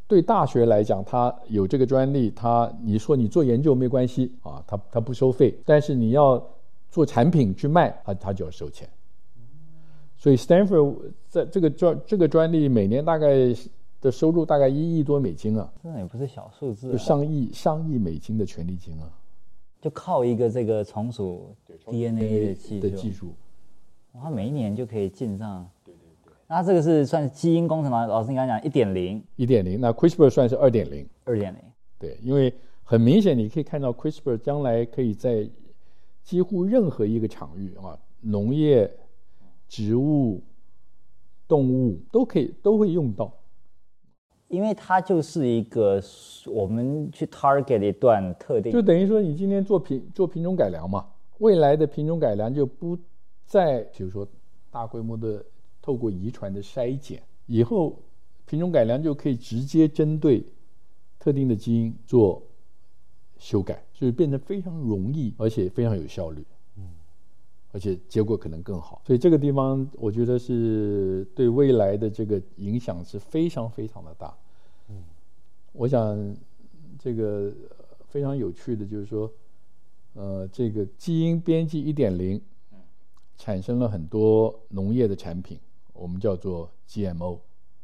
对大学来讲，它有这个专利，它你说你做研究没关系啊，它它不收费。但是你要做产品去卖，他他就要收钱。所以 Stanford 在这个专这个专利每年大概。的收入大概一亿多美金啊，那也不是小数字，就上亿上亿美金的权利金啊，就靠一个这个重组 DNA 的技术，的技术，哇，每一年就可以进账。对对对，那这个是算基因工程吗？老师你刚才讲一点零，一点零，那 CRISPR 算是二点零，二点零，对，因为很明显你可以看到 CRISPR 将来可以在几乎任何一个场域啊，农业、植物、动物都可以都会用到。因为它就是一个我们去 target 一段特定，就等于说你今天做品做品种改良嘛，未来的品种改良就不再，比如说大规模的透过遗传的筛检，以后品种改良就可以直接针对特定的基因做修改，所以变得非常容易，而且非常有效率，嗯，而且结果可能更好。所以这个地方我觉得是对未来的这个影响是非常非常的大。嗯我想，这个非常有趣的就是说，呃，这个基因编辑一点零，产生了很多农业的产品，我们叫做 GMO，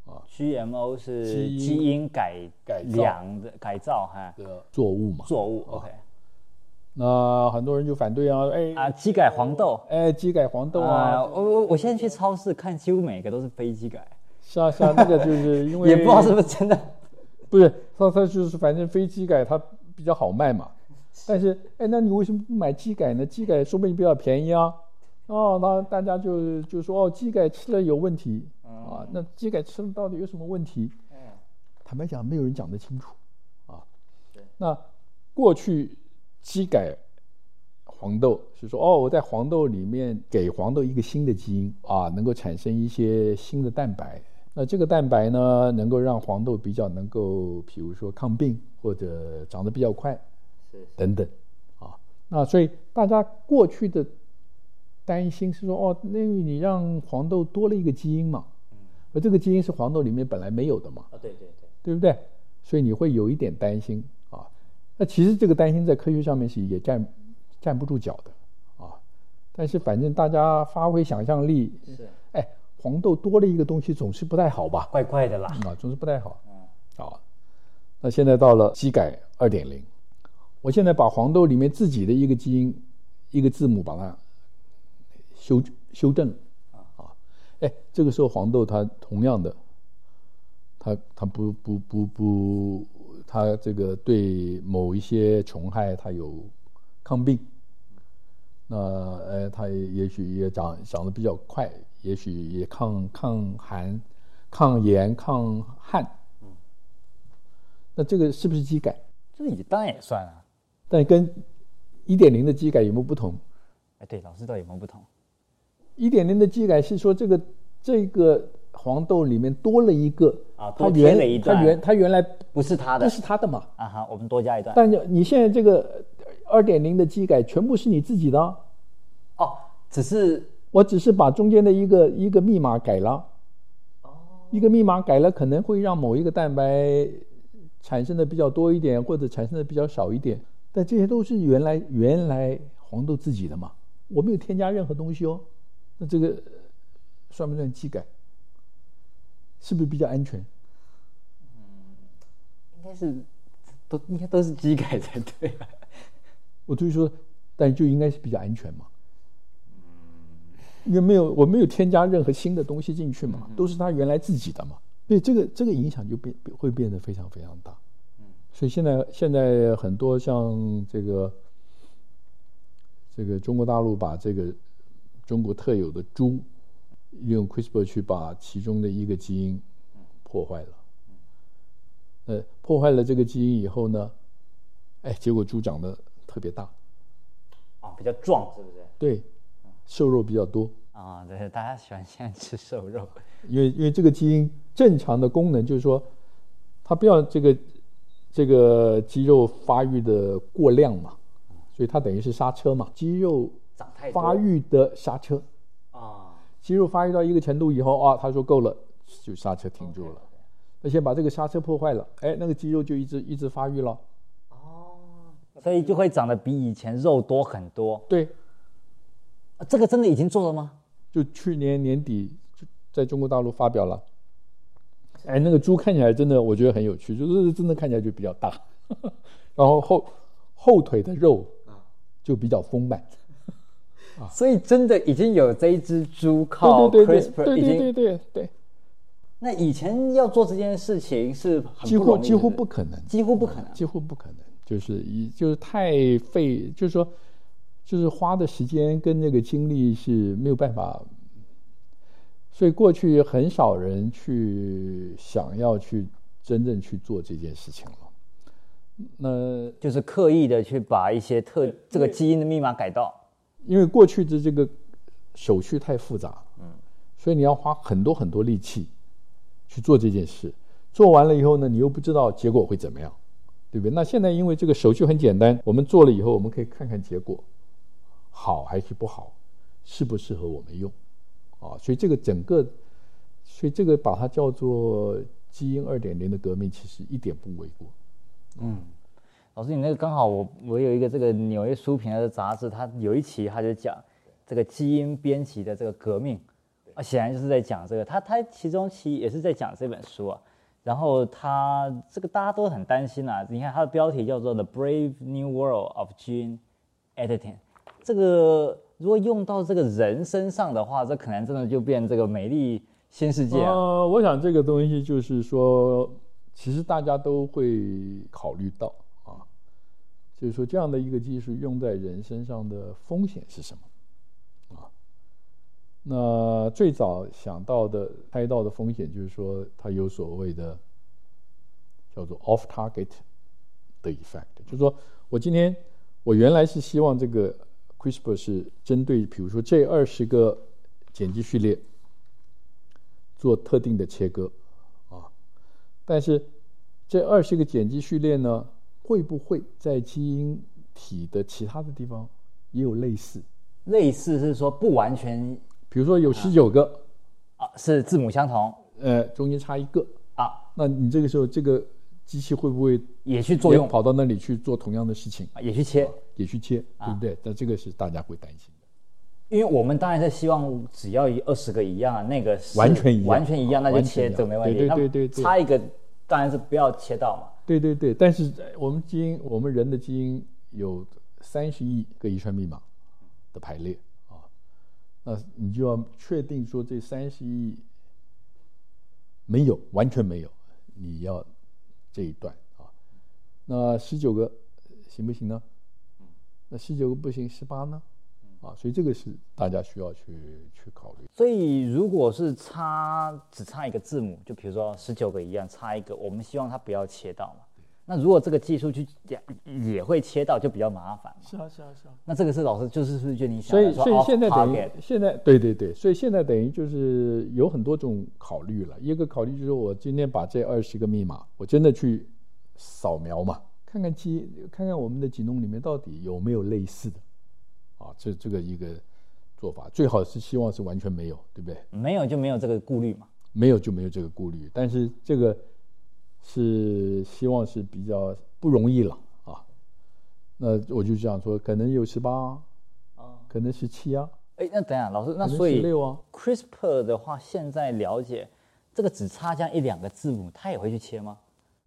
啊，GMO 是基因改改良的改造哈。的作物嘛，作物 OK，那很多人就反对啊，哎。啊，基改黄豆，哎，基改黄豆啊，我我我现在去超市看，几乎每个都是非机改，是啊是啊，那个就是 因为也不知道是不是真的。不是，他他就是反正非机改它比较好卖嘛，但是哎，那你为什么不买基改呢？基改说不定比较便宜啊，哦，那大家就就说哦，基改吃了有问题啊，那基改吃了到底有什么问题？坦白讲，没有人讲得清楚啊。那过去基改黄豆是说哦，我在黄豆里面给黄豆一个新的基因啊，能够产生一些新的蛋白。那这个蛋白呢，能够让黄豆比较能够，比如说抗病或者长得比较快，是等等，啊，那所以大家过去的担心是说，哦，那你让黄豆多了一个基因嘛，而这个基因是黄豆里面本来没有的嘛，啊，对对对，对不对？所以你会有一点担心啊。那其实这个担心在科学上面是也站站不住脚的啊。但是反正大家发挥想象力，是，哎。黄豆多了一个东西，总是不太好吧？怪怪的啦，啊，总是不太好。嗯，啊，那现在到了基改二点零，我现在把黄豆里面自己的一个基因，一个字母把它修修正哎，这个时候黄豆它同样的，它它不不不不，它这个对某一些虫害它有抗病，那呃，它也许也长长得比较快。也许也抗抗寒、抗炎、抗旱。嗯，那这个是不是机改？这你当然也算啊，但跟一点零的机改有没有不同？哎，对，老师到底有没有不同？一点零的基改是说这个这个黄豆里面多了一个啊，多添了一段，它原它原来不是它的，不是它的嘛？啊哈，我们多加一段。但你现在这个二点零的基改全部是你自己的哦，只是。我只是把中间的一个一个密码改了，哦，一个密码改了，可能会让某一个蛋白产生的比较多一点，或者产生的比较少一点。但这些都是原来原来黄豆自己的嘛，我没有添加任何东西哦。那这个算不算机改？是不是比较安全？嗯，应该是都应该都是机改才对啊。我就是说，但就应该是比较安全嘛。因为没有我没有添加任何新的东西进去嘛，都是他原来自己的嘛，所以这个这个影响就变会变得非常非常大。嗯所以现在现在很多像这个这个中国大陆把这个中国特有的猪用 CRISPR 去把其中的一个基因破坏了，呃，破坏了这个基因以后呢，哎，结果猪长得特别大，啊，比较壮，是不是？对。瘦肉比较多啊，对，大家喜欢现在吃瘦肉，因为因为这个基因正常的功能就是说，它不要这个这个肌肉发育的过量嘛，所以它等于是刹车嘛，肌肉发育的刹车。啊，肌肉发育到一个程度以后啊，他说够了，就刹车停住了，那先把这个刹车破坏了，哎，那个肌肉就一直一直发育了，哦，所以就会长得比以前肉多很多，对。这个真的已经做了吗？就去年年底就在中国大陆发表了。哎，那个猪看起来真的，我觉得很有趣，就是真的看起来就比较大，然后后后腿的肉就比较丰满。啊，所以真的已经有这一只猪靠 CRISPR 已经对对对对。那以前要做这件事情是几乎几乎不可能，几乎不可能，几乎不可能，就是一就是太费，就是说。就是花的时间跟那个精力是没有办法，所以过去很少人去想要去真正去做这件事情了。那就是刻意的去把一些特这个基因的密码改到，因为过去的这个手续太复杂，嗯，所以你要花很多很多力气去做这件事。做完了以后呢，你又不知道结果会怎么样，对不对？那现在因为这个手续很简单，我们做了以后，我们可以看看结果。好还是不好，适不适合我们用，啊，所以这个整个，所以这个把它叫做基因二点零的革命，其实一点不为过。嗯，老师，你那个刚好我我有一个这个纽约书评的杂志，它有一期它就讲这个基因编辑的这个革命，啊，显然就是在讲这个，它它其中其也是在讲这本书啊，然后它这个大家都很担心啊，你看它的标题叫做 The Brave New World of Gene Editing。这个如果用到这个人身上的话，这可能真的就变这个美丽新世界啊。呃，我想这个东西就是说，其实大家都会考虑到就是说这样的一个技术用在人身上的风险是什么啊？那最早想到的、猜到的风险就是说，它有所谓的叫做 off-target 的 effect，就是说我今天我原来是希望这个。CRISPR 是针对，比如说这二十个碱基序列做特定的切割啊，但是这二十个碱基序列呢，会不会在基因体的其他的地方也有类似？类似是说不完全，比如说有十九个啊，是字母相同，呃，中间差一个啊，那你这个时候这个。机器会不会也去作用，跑到那里去做同样的事情？也去切，也去切，对不对？但这个是大家会担心的，因为我们当然是希望只要一二十个一样啊，那个完全一样，完全一样，那就切这没问题。对对对对，差一个当然是不要切到嘛。对对对，但是我们基因，我们人的基因有三十亿个遗传密码的排列啊，那你就要确定说这三十亿没有，完全没有，你要。这一段啊，那十九个行不行呢？那十九个不行，十八呢？啊，所以这个是大家需要去去考虑。所以如果是差只差一个字母，就比如说十九个一样，差一个，我们希望它不要切到嘛。那如果这个技术去也也会切到，就比较麻烦。是啊，是啊，是啊。那这个是老师就是是不是就你想？所以所以现在等于现在对对对，所以现在等于就是有很多种考虑了。一个考虑就是我今天把这二十个密码，我真的去扫描嘛，看看基看看我们的基因里面到底有没有类似的啊？这这个一个做法，最好是希望是完全没有，对不对？没有就没有这个顾虑嘛。没有就没有这个顾虑。但是这个是希望是比较不容易了啊。那我就想说，可能有十八啊，可能十七啊。哎，那等下，老师，那所以，CRISPR 的话，现在了解这个只差这样一两个字母，他也会去切吗？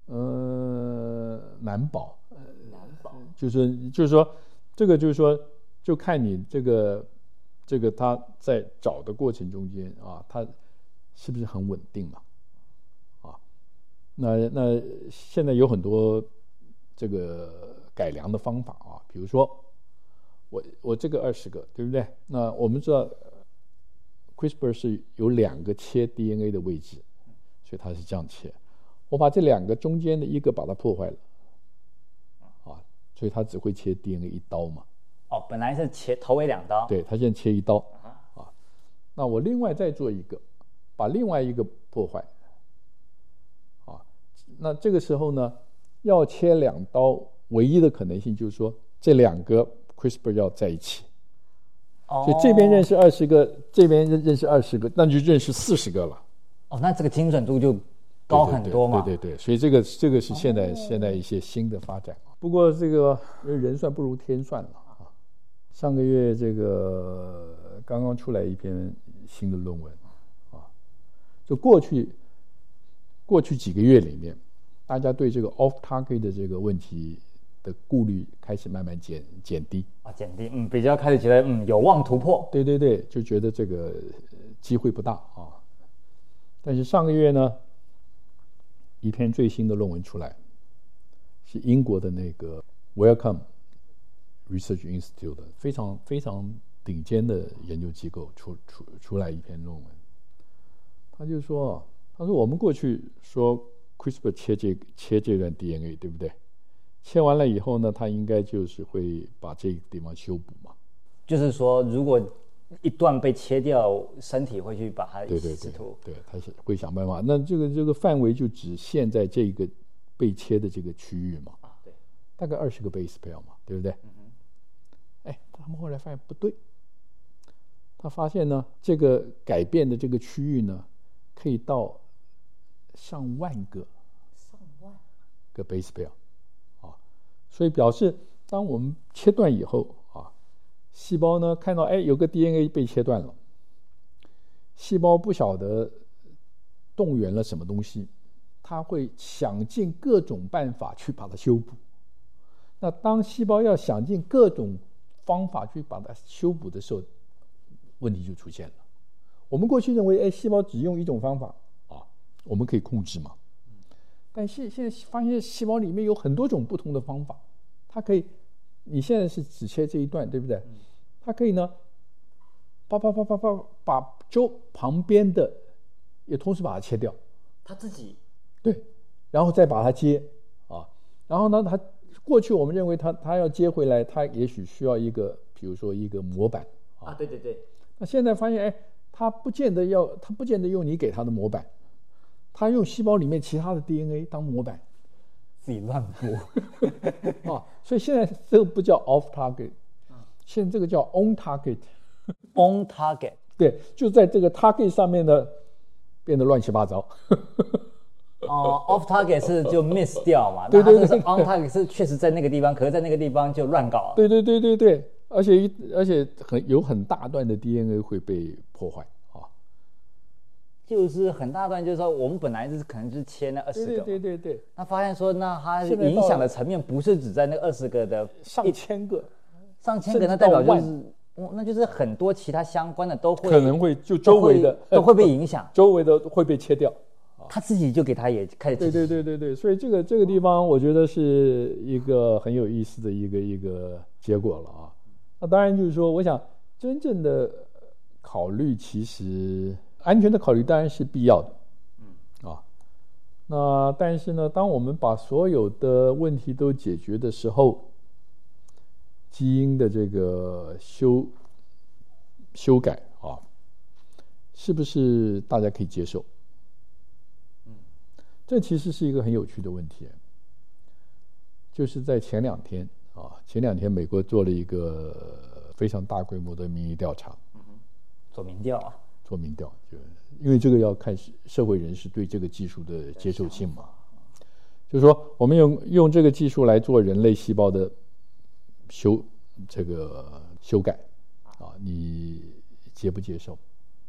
呃，难保。难保。就是就是说，这个就是说，就看你这个这个他在找的过程中间啊，他是不是很稳定嘛？啊，那那现在有很多这个改良的方法啊，比如说。我我这个二十个对不对？那我们知道，CRISPR 是有两个切 DNA 的位置，所以它是这样切。我把这两个中间的一个把它破坏了，啊，所以它只会切 DNA 一刀嘛。哦，本来是切头尾两刀。对，他现在切一刀，啊，那我另外再做一个，把另外一个破坏，啊，那这个时候呢，要切两刀，唯一的可能性就是说这两个。CRISPR 要在一起，所以这边认识二十个，这边认认识二十个，那就认识四十个了。哦，那这个精准度就高很多嘛。对对对，所以这个这个是现在现在一些新的发展。不过这个人算不如天算了啊。上个月这个刚刚出来一篇新的论文啊，就过去过去几个月里面，大家对这个 off target 的这个问题。的顾虑开始慢慢减减低啊，减低，嗯，比较开始觉得嗯有望突破，对对对，就觉得这个机会不大啊。但是上个月呢，一篇最新的论文出来，是英国的那个 Wellcome Research Institute 非常非常顶尖的研究机构出出出来一篇论文，他就说，他说我们过去说 CRISPR 切这切这段 DNA 对不对？切完了以后呢，它应该就是会把这个地方修补嘛。就是说，如果一段被切掉，身体会去把它对对对，对，它是会想办法。那这个这个范围就只限在这个被切的这个区域嘛。啊，对，大概二十个 base pair 嘛，对不对？嗯他们后来发现不对，他发现呢，这个改变的这个区域呢，可以到上万个，上万个 base pair 啊。所以表示，当我们切断以后啊，细胞呢看到哎有个 DNA 被切断了，细胞不晓得动员了什么东西，它会想尽各种办法去把它修补。那当细胞要想尽各种方法去把它修补的时候，问题就出现了。我们过去认为哎细胞只用一种方法啊，我们可以控制嘛。但现现在发现细胞里面有很多种不同的方法。它可以，你现在是只切这一段，对不对？它可以呢，啪啪啪啪啪，把周旁边的也同时把它切掉。它自己对，然后再把它接啊，然后呢，它过去我们认为他他要接回来，他也许需要一个，比如说一个模板啊。对对对。那现在发现，哎，他不见得要，他不见得用你给他的模板，他用细胞里面其他的 DNA 当模板。自己乱播 啊，所以现在这个不叫 off target，现在这个叫 on target，on target，对，就在这个 target 上面的，变得乱七八糟。哦，off target 是就 miss 掉嘛，对对对，on target 是确实在那个地方，可是在那个地方就乱搞了。对对对对对，而且一而且很有很大段的 DNA 会被破坏啊。就是很大段，就是说我们本来就是可能就是切那二十个，对对对对。那发现说，那它影响的层面不是只在那二十个的上千个，上千个，那代表就是，哦，那就是很多其他相关的都会可能会就周围的会，都会被 影响，周围的会被切掉。他自己就给他也开始。对对对对对，所以这个这个地方我觉得是一个很有意思的一个一个结果了啊。那当然就是说，我想真正的考虑其实。安全的考虑当然是必要的，嗯啊，那但是呢，当我们把所有的问题都解决的时候，基因的这个修修改啊，是不是大家可以接受？嗯，这其实是一个很有趣的问题。就是在前两天啊，前两天美国做了一个非常大规模的民意调查，嗯，做民调啊。做民调，就因为这个要看社会人士对这个技术的接受性嘛。就是说，我们用用这个技术来做人类细胞的修这个修改啊，你接不接受？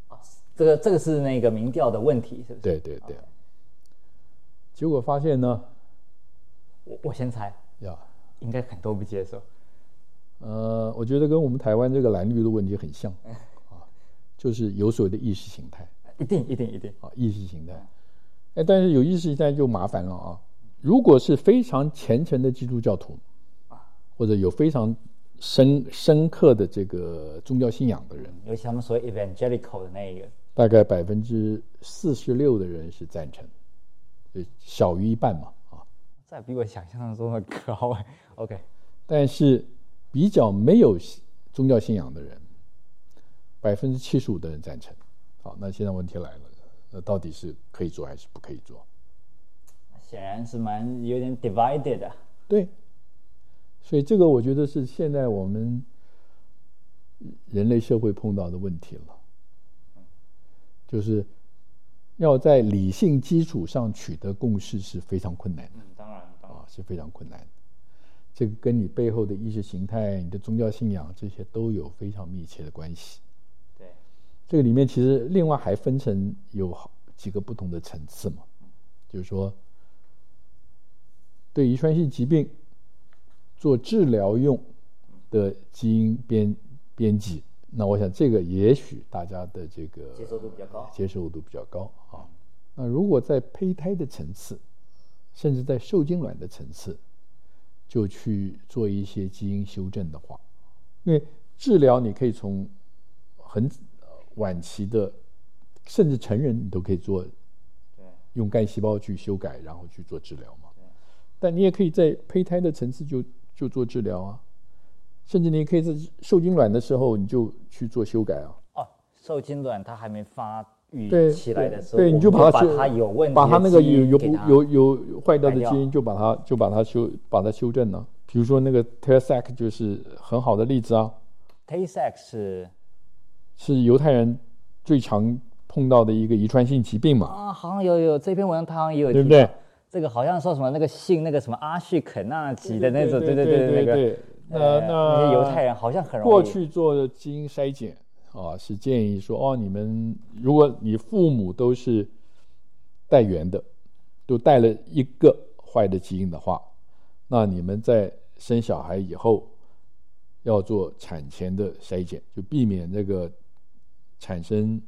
啊，这个这个是那个民调的问题，是不是？对对对。结果发现呢，我我先猜，呀，应该很多不接受。呃，我觉得跟我们台湾这个蓝绿的问题很像，啊，就是有所谓的意识形态，一定一定一定啊，意识形态。哎，但是有意识形态就麻烦了啊。如果是非常虔诚的基督教徒啊，或者有非常深深刻的这个宗教信仰的人，尤其他们所谓 evangelical 的那一个，大概百分之四十六的人是赞成。小于一半嘛，啊，这比我想象中的高哎。OK，但是比较没有宗教信仰的人，百分之七十五的人赞成。好，那现在问题来了，那到底是可以做还是不可以做？显然是蛮有点 divided 的。对，所以这个我觉得是现在我们人类社会碰到的问题了，就是。要在理性基础上取得共识是非常困难的，嗯，当然，当然，啊，是非常困难的。这个跟你背后的意识形态、你的宗教信仰这些都有非常密切的关系。对，这个里面其实另外还分成有好几个不同的层次嘛，就是说，对遗传性疾病做治疗用的基因编编辑。那我想，这个也许大家的这个接受度比较高，接受度比较高啊。那如果在胚胎的层次，甚至在受精卵的层次，就去做一些基因修正的话，因为治疗你可以从很晚期的，甚至成人你都可以做，用干细胞去修改，然后去做治疗嘛。但你也可以在胚胎的层次就就做治疗啊。甚至你可以在受精卵的时候，你就去做修改啊。哦，受精卵它还没发育起来的时候，对，对，你就把它把它有问题，把它那个有有有有坏掉的基因，就把它就把它修把它修正了。比如说那个 Tay-Sachs 就是很好的例子啊。Tay-Sachs 是是犹太人最常碰到的一个遗传性疾病嘛？啊，好像有有这篇文章，他好像也有对不对？这个好像说什么那个姓那个什么阿旭肯纳吉的那种，对对对对那个。那那那些犹太人好像很容易过去做基因筛检啊，是建议说哦，你们如果你父母都是带源的，都带了一个坏的基因的话，那你们在生小孩以后要做产前的筛检，就避免那个产生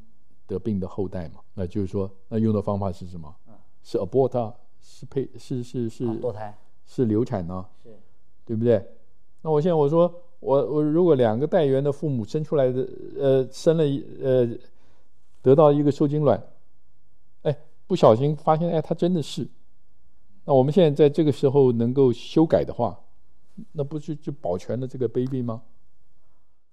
得病的后代嘛。那就是说，那用的方法是什么？是 abort，是配，是是是堕胎，是流产呢？是，对不对？那我现在我说我我如果两个代孕的父母生出来的呃生了一呃得到一个受精卵，哎不小心发现哎他真的是，那我们现在在这个时候能够修改的话，那不是就保全了这个 baby 吗？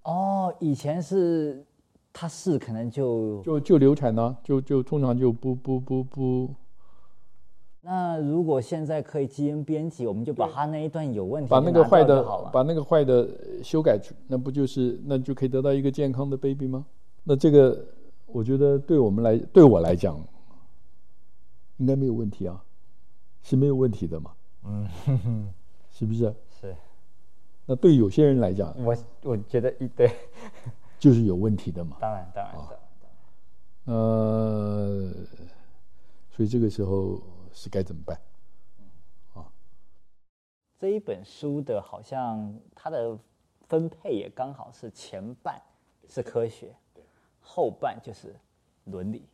哦，以前是他是可能就就就流产呢，就就通常就不不不不。那如果现在可以基因编辑，我们就把他那一段有问题把那个坏的把那个坏的修改去，那不就是那就可以得到一个健康的 baby 吗？那这个我觉得对我们来对我来讲，应该没有问题啊，是没有问题的嘛。嗯，是不是？是。那对有些人来讲，我我觉得一对 就是有问题的嘛。当然，当然，当然。呃，所以这个时候。是该怎么办？啊，这一本书的好像它的分配也刚好是前半是科学，后半就是伦理，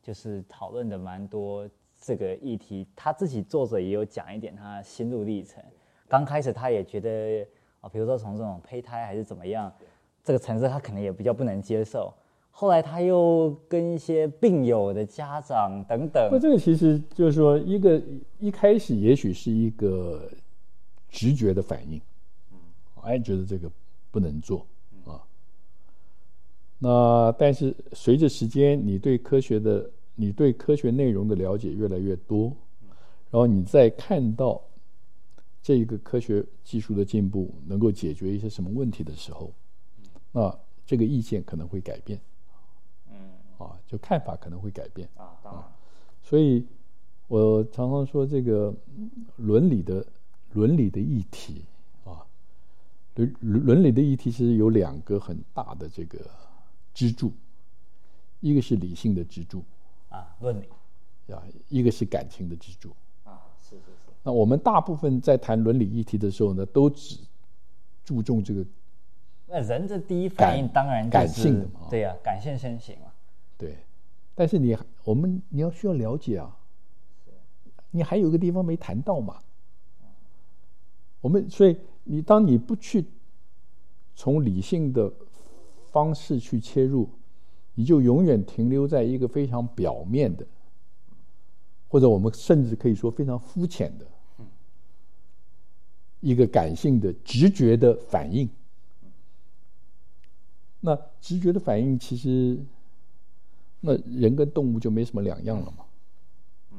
就是讨论的蛮多这个议题。他自己作者也有讲一点他心路历程。刚开始他也觉得啊，比如说从这种胚胎还是怎么样，这个层次他可能也比较不能接受。后来他又跟一些病友的家长等等，那这个其实就是说，一个一开始也许是一个直觉的反应，嗯，哎，觉得这个不能做啊。那但是随着时间，你对科学的、你对科学内容的了解越来越多，然后你再看到这一个科学技术的进步能够解决一些什么问题的时候，那这个意见可能会改变。啊，就看法可能会改变啊。当然，所以我常常说这个伦理的伦理的议题啊，伦伦理的议题其实有两个很大的这个支柱，一个是理性的支柱啊，伦理啊，一个是感情的支柱啊，是是是。那我们大部分在谈伦理议题的时候呢，都只注重这个。那人的第一反应当然就是感性的嘛，对呀、啊，感性先行嘛。对，但是你我们你要需要了解啊，你还有个地方没谈到嘛。我们所以你当你不去从理性的方式去切入，你就永远停留在一个非常表面的，或者我们甚至可以说非常肤浅的，一个感性的直觉的反应。那直觉的反应，其实，那人跟动物就没什么两样了嘛，嗯，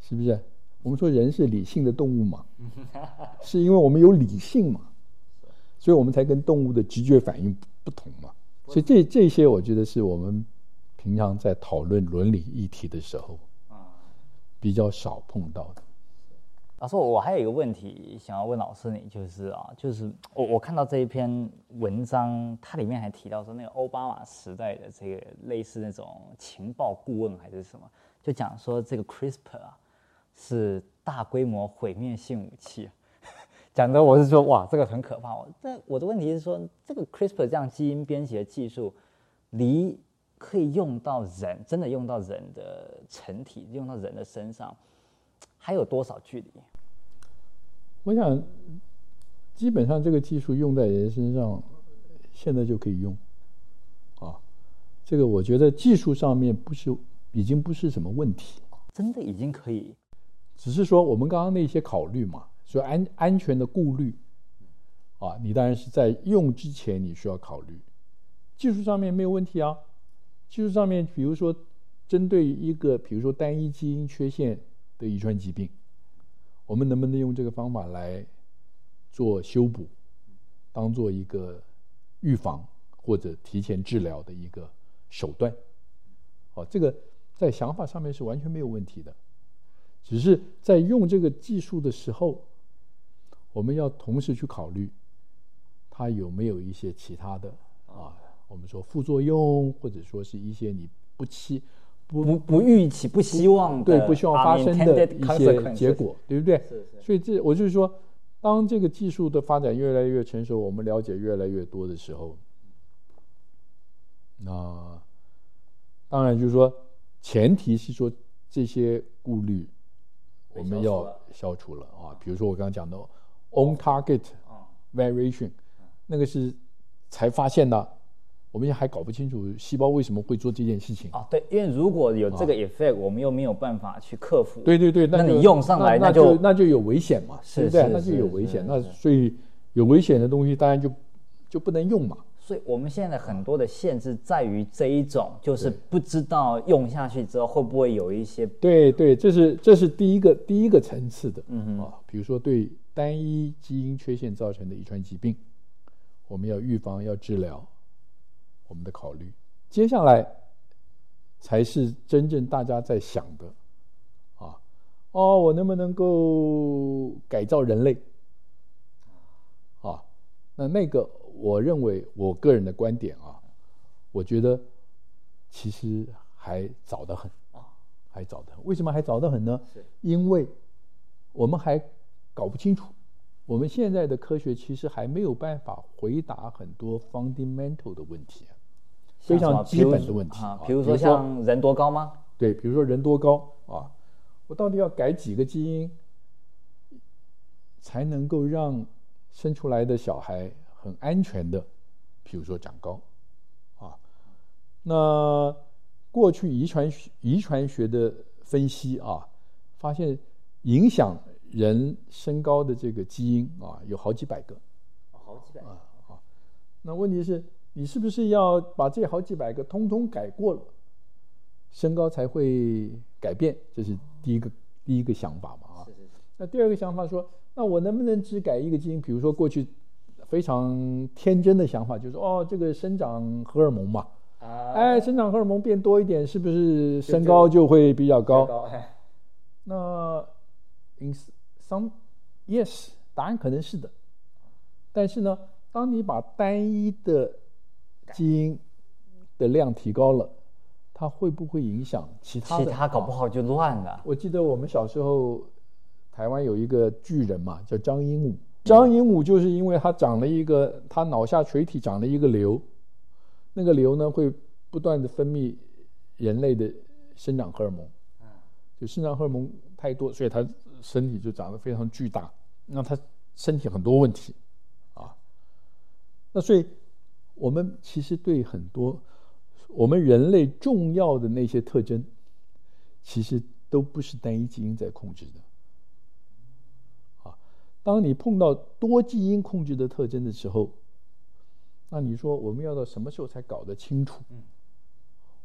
是不是？我们说人是理性的动物嘛，是因为我们有理性嘛，所以我们才跟动物的直觉反应不同嘛。所以这这些，我觉得是我们平常在讨论伦理议题的时候啊，比较少碰到的。老师，我还有一个问题想要问老师，你就是啊，就是我我看到这一篇文章，它里面还提到说，那个奥巴马时代的这个类似那种情报顾问还是什么，就讲说这个 CRISPR 啊是大规模毁灭性武器，讲的我是说哇，这个很可怕。我这我的问题是说，这个 CRISPR 这样基因编辑的技术，离可以用到人，真的用到人的成体，用到人的身上，还有多少距离？我想，基本上这个技术用在人身上，现在就可以用，啊，这个我觉得技术上面不是已经不是什么问题，真的已经可以，只是说我们刚刚那些考虑嘛，说安安全的顾虑，啊，你当然是在用之前你需要考虑，技术上面没有问题啊，技术上面比如说针对一个比如说单一基因缺陷的遗传疾病。我们能不能用这个方法来做修补，当做一个预防或者提前治疗的一个手段？哦，这个在想法上面是完全没有问题的，只是在用这个技术的时候，我们要同时去考虑它有没有一些其他的啊，我们说副作用，或者说是一些你不期。不不不预期、不希望对不希望发生的一些结果，对不对？所以这我就是说，当这个技术的发展越来越成熟，我们了解越来越多的时候，那当然就是说，前提是说这些顾虑我们要消除了啊。比如说我刚刚讲的 on target variation，那个是才发现的。我们还搞不清楚细胞为什么会做这件事情啊？对，因为如果有这个 effect，我们又没有办法去克服。对对对，那你用上来，那就那就有危险嘛，是对不对？那就有危险。那所以有危险的东西，当然就就不能用嘛。所以我们现在很多的限制在于这一种，就是不知道用下去之后会不会有一些。对对，这是这是第一个第一个层次的，嗯啊，比如说对单一基因缺陷造成的遗传疾病，我们要预防，要治疗。我们的考虑，接下来才是真正大家在想的，啊，哦，我能不能够改造人类？啊，那那个，我认为我个人的观点啊，我觉得其实还早得很啊，还早得很。为什么还早得很呢？因为我们还搞不清楚。我们现在的科学其实还没有办法回答很多 fundamental 的问题，非常基本的问题啊，比如说像人多高吗？对，比如说人多高啊，我到底要改几个基因才能够让生出来的小孩很安全的，比如说长高啊？那过去遗传遗传学的分析啊，发现影响。人身高的这个基因啊，有好几百个，好几百个啊。那问题是，你是不是要把这好几百个通通改过了，身高才会改变？这是第一个第一个想法嘛啊。那第二个想法说，那我能不能只改一个基因？比如说过去非常天真的想法，就是哦，这个生长荷尔蒙嘛，啊，哎，生长荷尔蒙变多一点，是不是身高就会比较高？高 那 in some yes，答案可能是的。但是呢，当你把单一的基因的量提高了，它会不会影响其他的？其他搞不好就乱了。我记得我们小时候，台湾有一个巨人嘛，叫张鹦鹉。张鹦鹉就是因为他长了一个，他脑下垂体长了一个瘤，那个瘤呢会不断的分泌人类的生长荷尔蒙，就生长荷尔蒙太多，所以他身体就长得非常巨大，那他身体很多问题，啊，那所以我们其实对很多我们人类重要的那些特征，其实都不是单一基因在控制的。啊当你碰到多基因控制的特征的时候，那你说我们要到什么时候才搞得清楚？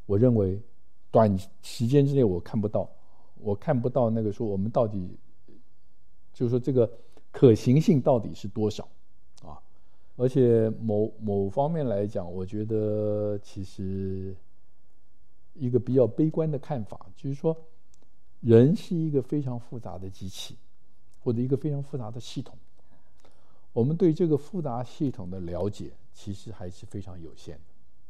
我认为短时间之内我看不到，我看不到那个说我们到底，就是说这个可行性到底是多少啊？而且某某方面来讲，我觉得其实一个比较悲观的看法就是说，人是一个非常复杂的机器。或者一个非常复杂的系统，我们对这个复杂系统的了解其实还是非常有限的。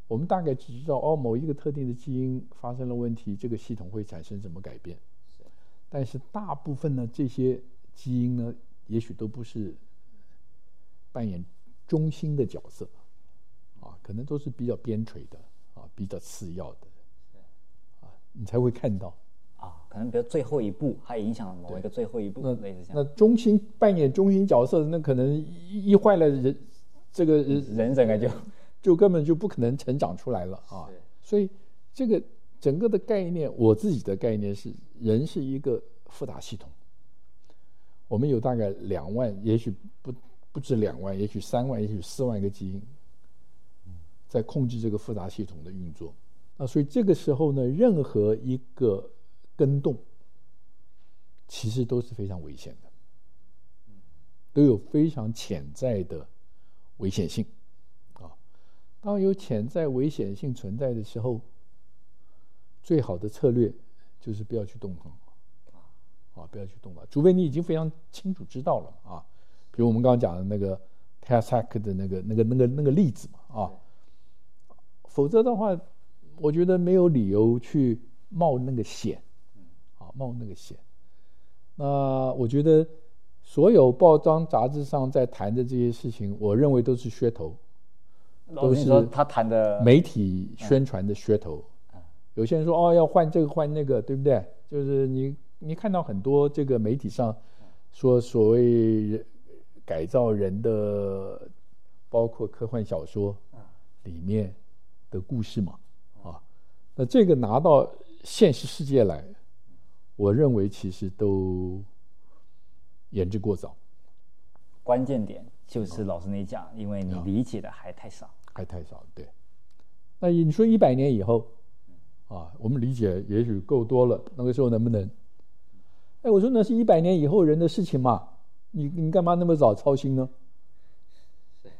我们大概只知道哦，某一个特定的基因发生了问题，这个系统会产生什么改变。但是大部分呢，这些基因呢，也许都不是扮演中心的角色，啊，可能都是比较边陲的，啊，比较次要的，啊，你才会看到。啊，可能比如最后一步还影响某一个最后一步，那类似这样。那中心扮演中心角色，那可能一坏了人，这个人人整个就 就根本就不可能成长出来了啊。所以这个整个的概念，我自己的概念是，人是一个复杂系统。我们有大概两万，也许不不止两万，也许三万，也许四万个基因，在控制这个复杂系统的运作。那所以这个时候呢，任何一个跟动，其实都是非常危险的，都有非常潜在的危险性，啊，当有潜在危险性存在的时候，最好的策略就是不要去动它，啊，不要去动它，除非你已经非常清楚知道了。啊，比如我们刚刚讲的那个 Tay-Sachs 的那个那个那个那个例子嘛，啊，否则的话，我觉得没有理由去冒那个险。冒那个险，那我觉得所有报章杂志上在谈的这些事情，我认为都是噱头，都是他谈的媒体宣传的噱头。有些人说哦，要换这个换那个，对不对？就是你你看到很多这个媒体上说所谓改造人的，包括科幻小说里面的故事嘛，啊，那这个拿到现实世界来。我认为其实都言之过早。关键点就是老师你讲，因为你理解的还太少，还太少。对。那你说一百年以后，啊，我们理解也许够多了，那个时候能不能？哎，我说那是一百年以后人的事情嘛，你你干嘛那么早操心呢？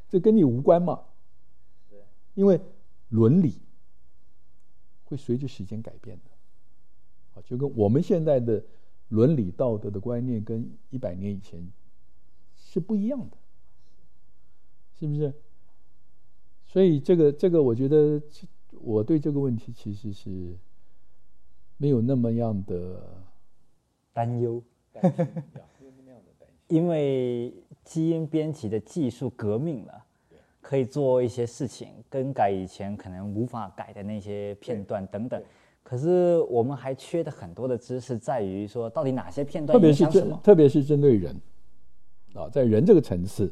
这跟你无关嘛。因为伦理会随着时间改变的。啊就跟我们现在的伦理道德的观念跟一百年以前是不一样的，是不是？所以这个这个，我觉得我对这个问题其实是没有那么样的担忧，因为基因编辑的技术革命了，可以做一些事情，更改以前可能无法改的那些片段等等。可是我们还缺的很多的知识，在于说到底哪些片段？特别是针，特别是针对人，啊，在人这个层次，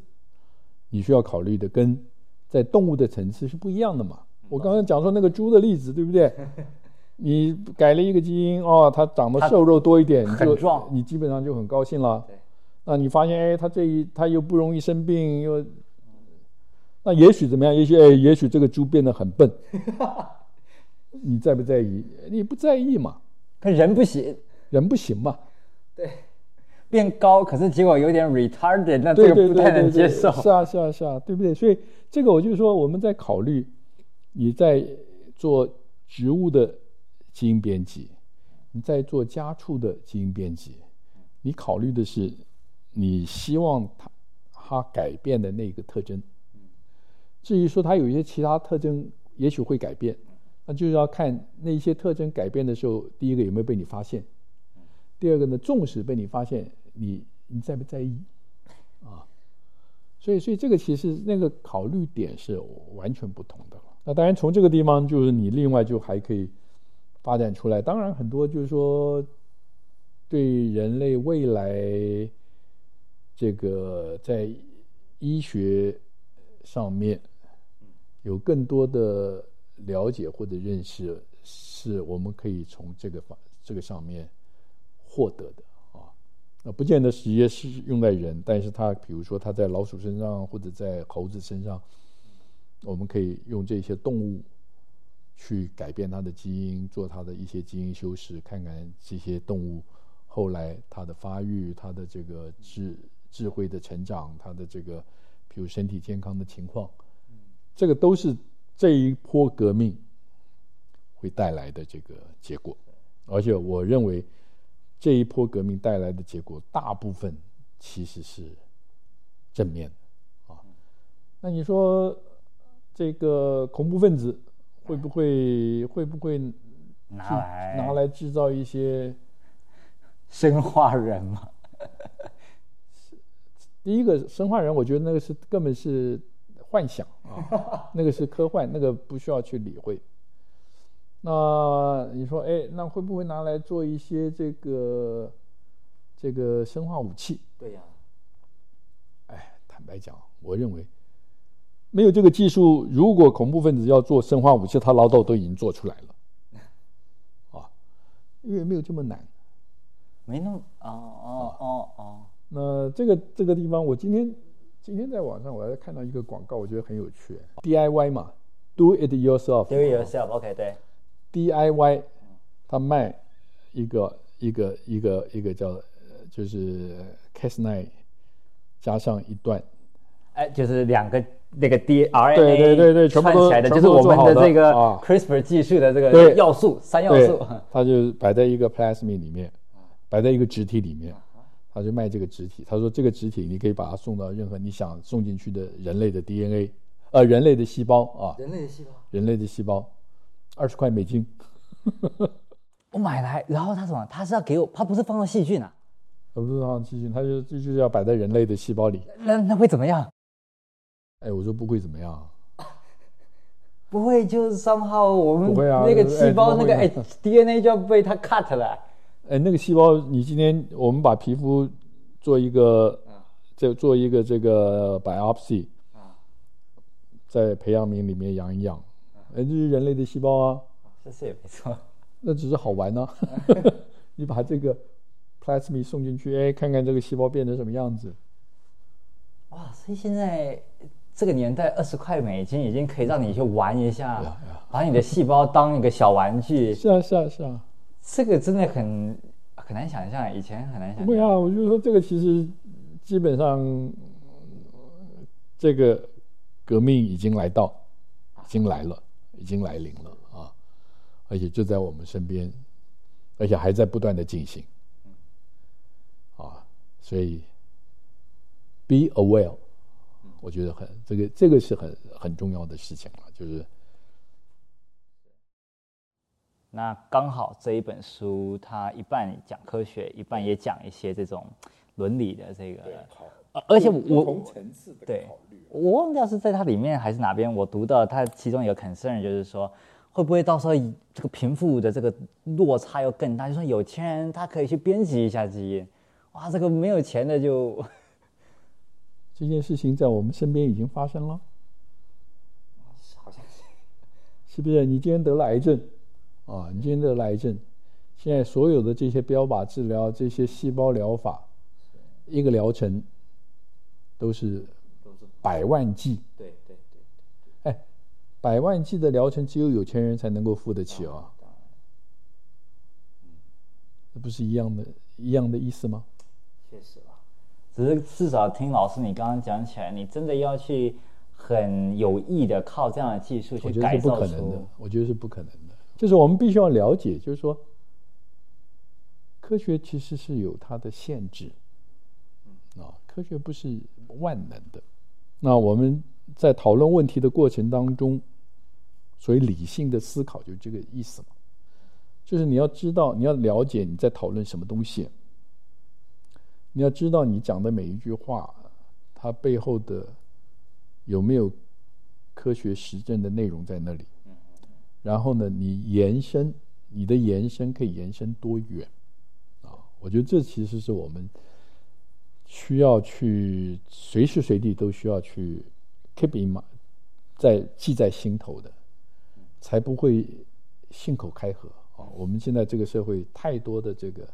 你需要考虑的跟在动物的层次是不一样的嘛。我刚刚讲说那个猪的例子，对不对？你改了一个基因，哦，它长得瘦肉多一点，很壮，你基本上就很高兴了。那你发现，哎，它这一它又不容易生病，又那也许怎么样？也许哎，也许这个猪变得很笨。你在不在意？你不在意嘛？可人不行，人不行嘛？对，变高，可是结果有点 retarded，那这个不太能接受。是啊，是啊，是啊，对不对？所以这个我就说，我们在考虑你在做植物的基因编辑，你在做家畜的基因编辑，你考虑的是你希望它它改变的那个特征。至于说它有一些其他特征，也许会改变，那就是要看那些特征改变的时候，第一个有没有被你发现，第二个呢，纵使被你发现，你你在不在意啊？所以，所以这个其实那个考虑点是完全不同的。那当然，从这个地方就是你另外就还可以发展出来。当然，很多就是说对人类未来这个在医学上面有更多的了解或者认识，是我们可以从这个方这个上面获得的啊。那不见得直接是用在人，但是它比如说它在老鼠身上或者在猴子身上。我们可以用这些动物去改变它的基因，做它的一些基因修饰，看看这些动物后来它的发育、它的这个智智慧的成长、他的这个比如身体健康的情况，这个都是这一波革命会带来的这个结果。而且我认为这一波革命带来的结果大部分其实是正面的啊。那你说？这个恐怖分子会不会会不会拿来拿来制造一些生化人嘛？第一个生化人，我觉得那个是根本是幻想啊，那个是科幻，那个不需要去理会。那你说，哎，那会不会拿来做一些这个这个生化武器？对呀。哎，坦白讲，我认为。没有这个技术，如果恐怖分子要做生化武器，他老早都已经做出来了，啊，因为没有这么难，没那么哦哦哦哦。那这个这个地方，我今天今天在网上我还看到一个广告，我觉得很有趣，DIY 嘛，Do it yourself，Do it yourself，OK，对，DIY，他卖一个一个一个一个叫就是 Cas9 加上一段，哎，就是两个。那个 DNA 对对对对，串起来的就是我们的这个 CRISPR 技术的这个要素，三要素。它就摆在一个 plasmid 里面，摆在一个植体里面，他就卖这个植体。他说这个植体你可以把它送到任何你想送进去的人类的 DNA，呃，人类的细胞啊，人类的细胞，人类的细胞，二十块美金。我买来，然后他什么？他是要给我，他不是放到细菌啊？他不是放细菌，他就就是要摆在人类的细胞里。那那会怎么样？哎，我说不会怎么样，不会，就是 somehow 我们那个细胞那个哎 DNA 就要被他 cut 了。哎，那个细胞，你今天我们把皮肤做一个，再做一个这个 biopsy，在培养皿里面养一养，哎，这是人类的细胞啊，这是也没错，那只是好玩呢。你把这个 plasmid 送进去，哎，看看这个细胞变成什么样子。哇，所以现在。这个年代，二十块美金已经可以让你去玩一下，把你的细胞当一个小玩具。是啊，是啊，是啊，这个真的很很难想象，以前很难想象。对啊，我就说这个其实基本上，这个革命已经来到，已经来了，已经来临了啊！而且就在我们身边，而且还在不断的进行。啊，所以 be aware。我觉得很这个这个是很很重要的事情了，就是那刚好这一本书，它一半讲科学，一半也讲一些这种伦理的这个，而且我不同层次的考虑，我忘掉是在它里面还是哪边，我读到它其中有个 concern 就是说，会不会到时候这个贫富的这个落差又更大？就说有钱人他可以去编辑一下基因，哇，这个没有钱的就。这件事情在我们身边已经发生了，好像是，是不是？你今天得了癌症，啊，你今天得了癌症，现在所有的这些标靶治疗、这些细胞疗法，一个疗程都是百万计，对对对，哎，百万计的疗程只有有钱人才能够付得起啊，这不是一样的，一样的意思吗？确实。只是至少听老师你刚刚讲起来，你真的要去很有意的靠这样的技术去改造出。我觉得是不可能的。我觉得是不可能的。就是我们必须要了解，就是说，科学其实是有它的限制。啊，科学不是万能的。那我们在讨论问题的过程当中，所谓理性的思考就这个意思嘛。就是你要知道，你要了解你在讨论什么东西。你要知道你讲的每一句话，它背后的有没有科学实证的内容在那里。然后呢，你延伸，你的延伸可以延伸多远？啊，我觉得这其实是我们。需要去随时随地都需要去 keep in mind，在记在心头的，才不会信口开河啊！我们现在这个社会太多的这个，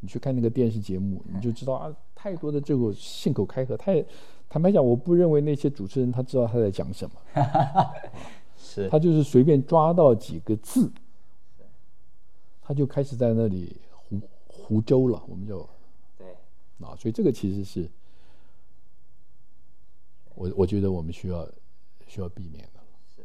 你去看那个电视节目，你就知道啊，太多的这个信口开河。太坦白讲，我不认为那些主持人他知道他在讲什么，是他就是随便抓到几个字，他就开始在那里胡胡诌了，我们就对。啊，所以这个其实是我我觉得我们需要需要避免的。是，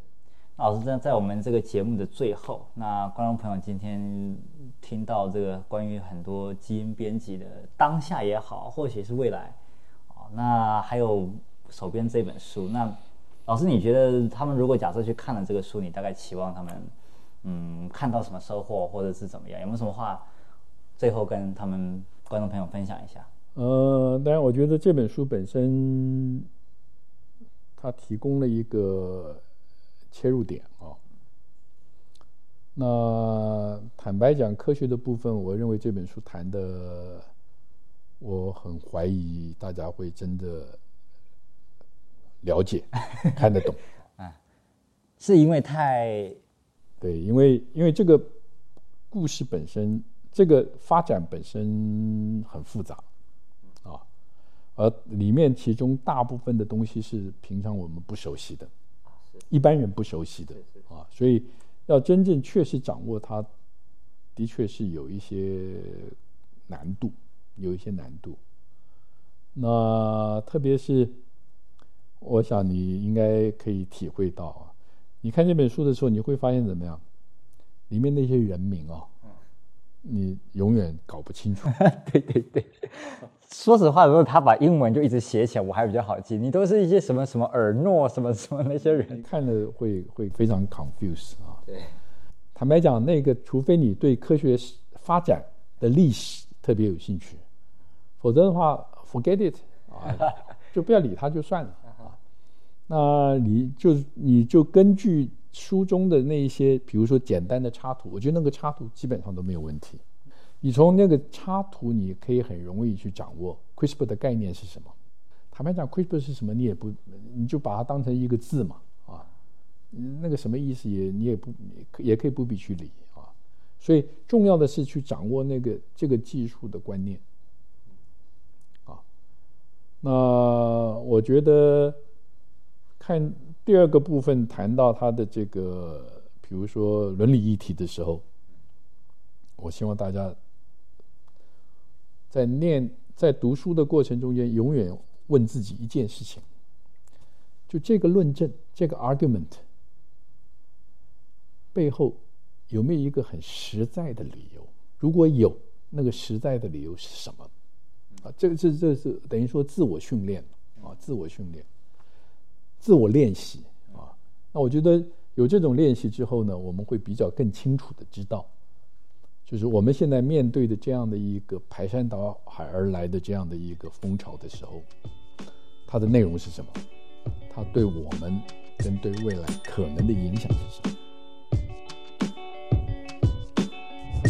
老师在在我们这个节目的最后，那观众朋友今天听到这个关于很多基因编辑的当下也好，或许是未来，哦，那还有手边这本书，那老师你觉得他们如果假设去看了这个书，你大概期望他们嗯看到什么收获，或者是怎么样？有没有什么话最后跟他们观众朋友分享一下？呃，当然，我觉得这本书本身，它提供了一个切入点啊。那坦白讲，科学的部分，我认为这本书谈的，我很怀疑大家会真的了解、看得懂。啊，是因为太对，因为因为这个故事本身，这个发展本身很复杂啊。而里面其中大部分的东西是平常我们不熟悉的，一般人不熟悉的啊，所以要真正确实掌握它，的确是有一些难度，有一些难度。那特别是，我想你应该可以体会到啊，你看这本书的时候，你会发现怎么样？里面那些人名啊。你永远搞不清楚。对对对，说实话，如果他把英文就一直写起来，我还比较好记。你都是一些什么什么尔诺什么什么那些人，看了会会非常 confuse 啊。对，坦白讲，那个除非你对科学发展的历史特别有兴趣，否则的话，forget it 啊，就不要理他就算了啊。那你就你就根据。书中的那一些，比如说简单的插图，我觉得那个插图基本上都没有问题。你从那个插图，你可以很容易去掌握 CRISPR 的概念是什么。坦白讲，CRISPR 是什么，你也不，你就把它当成一个字嘛，啊，那个什么意思也你也不也可以不必去理啊。所以重要的是去掌握那个这个技术的观念。啊，那我觉得看。第二个部分谈到他的这个，比如说伦理议题的时候，我希望大家在念、在读书的过程中间，永远问自己一件事情：就这个论证、这个 argument 背后有没有一个很实在的理由？如果有，那个实在的理由是什么？啊，这个这这是等于说自我训练啊，自我训练。自我练习啊，那我觉得有这种练习之后呢，我们会比较更清楚的知道，就是我们现在面对的这样的一个排山倒海而来的这样的一个风潮的时候，它的内容是什么？它对我们跟对未来可能的影响是什么？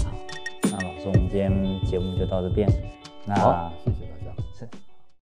好，那老师，我们今天节目就到这边。那好，谢谢。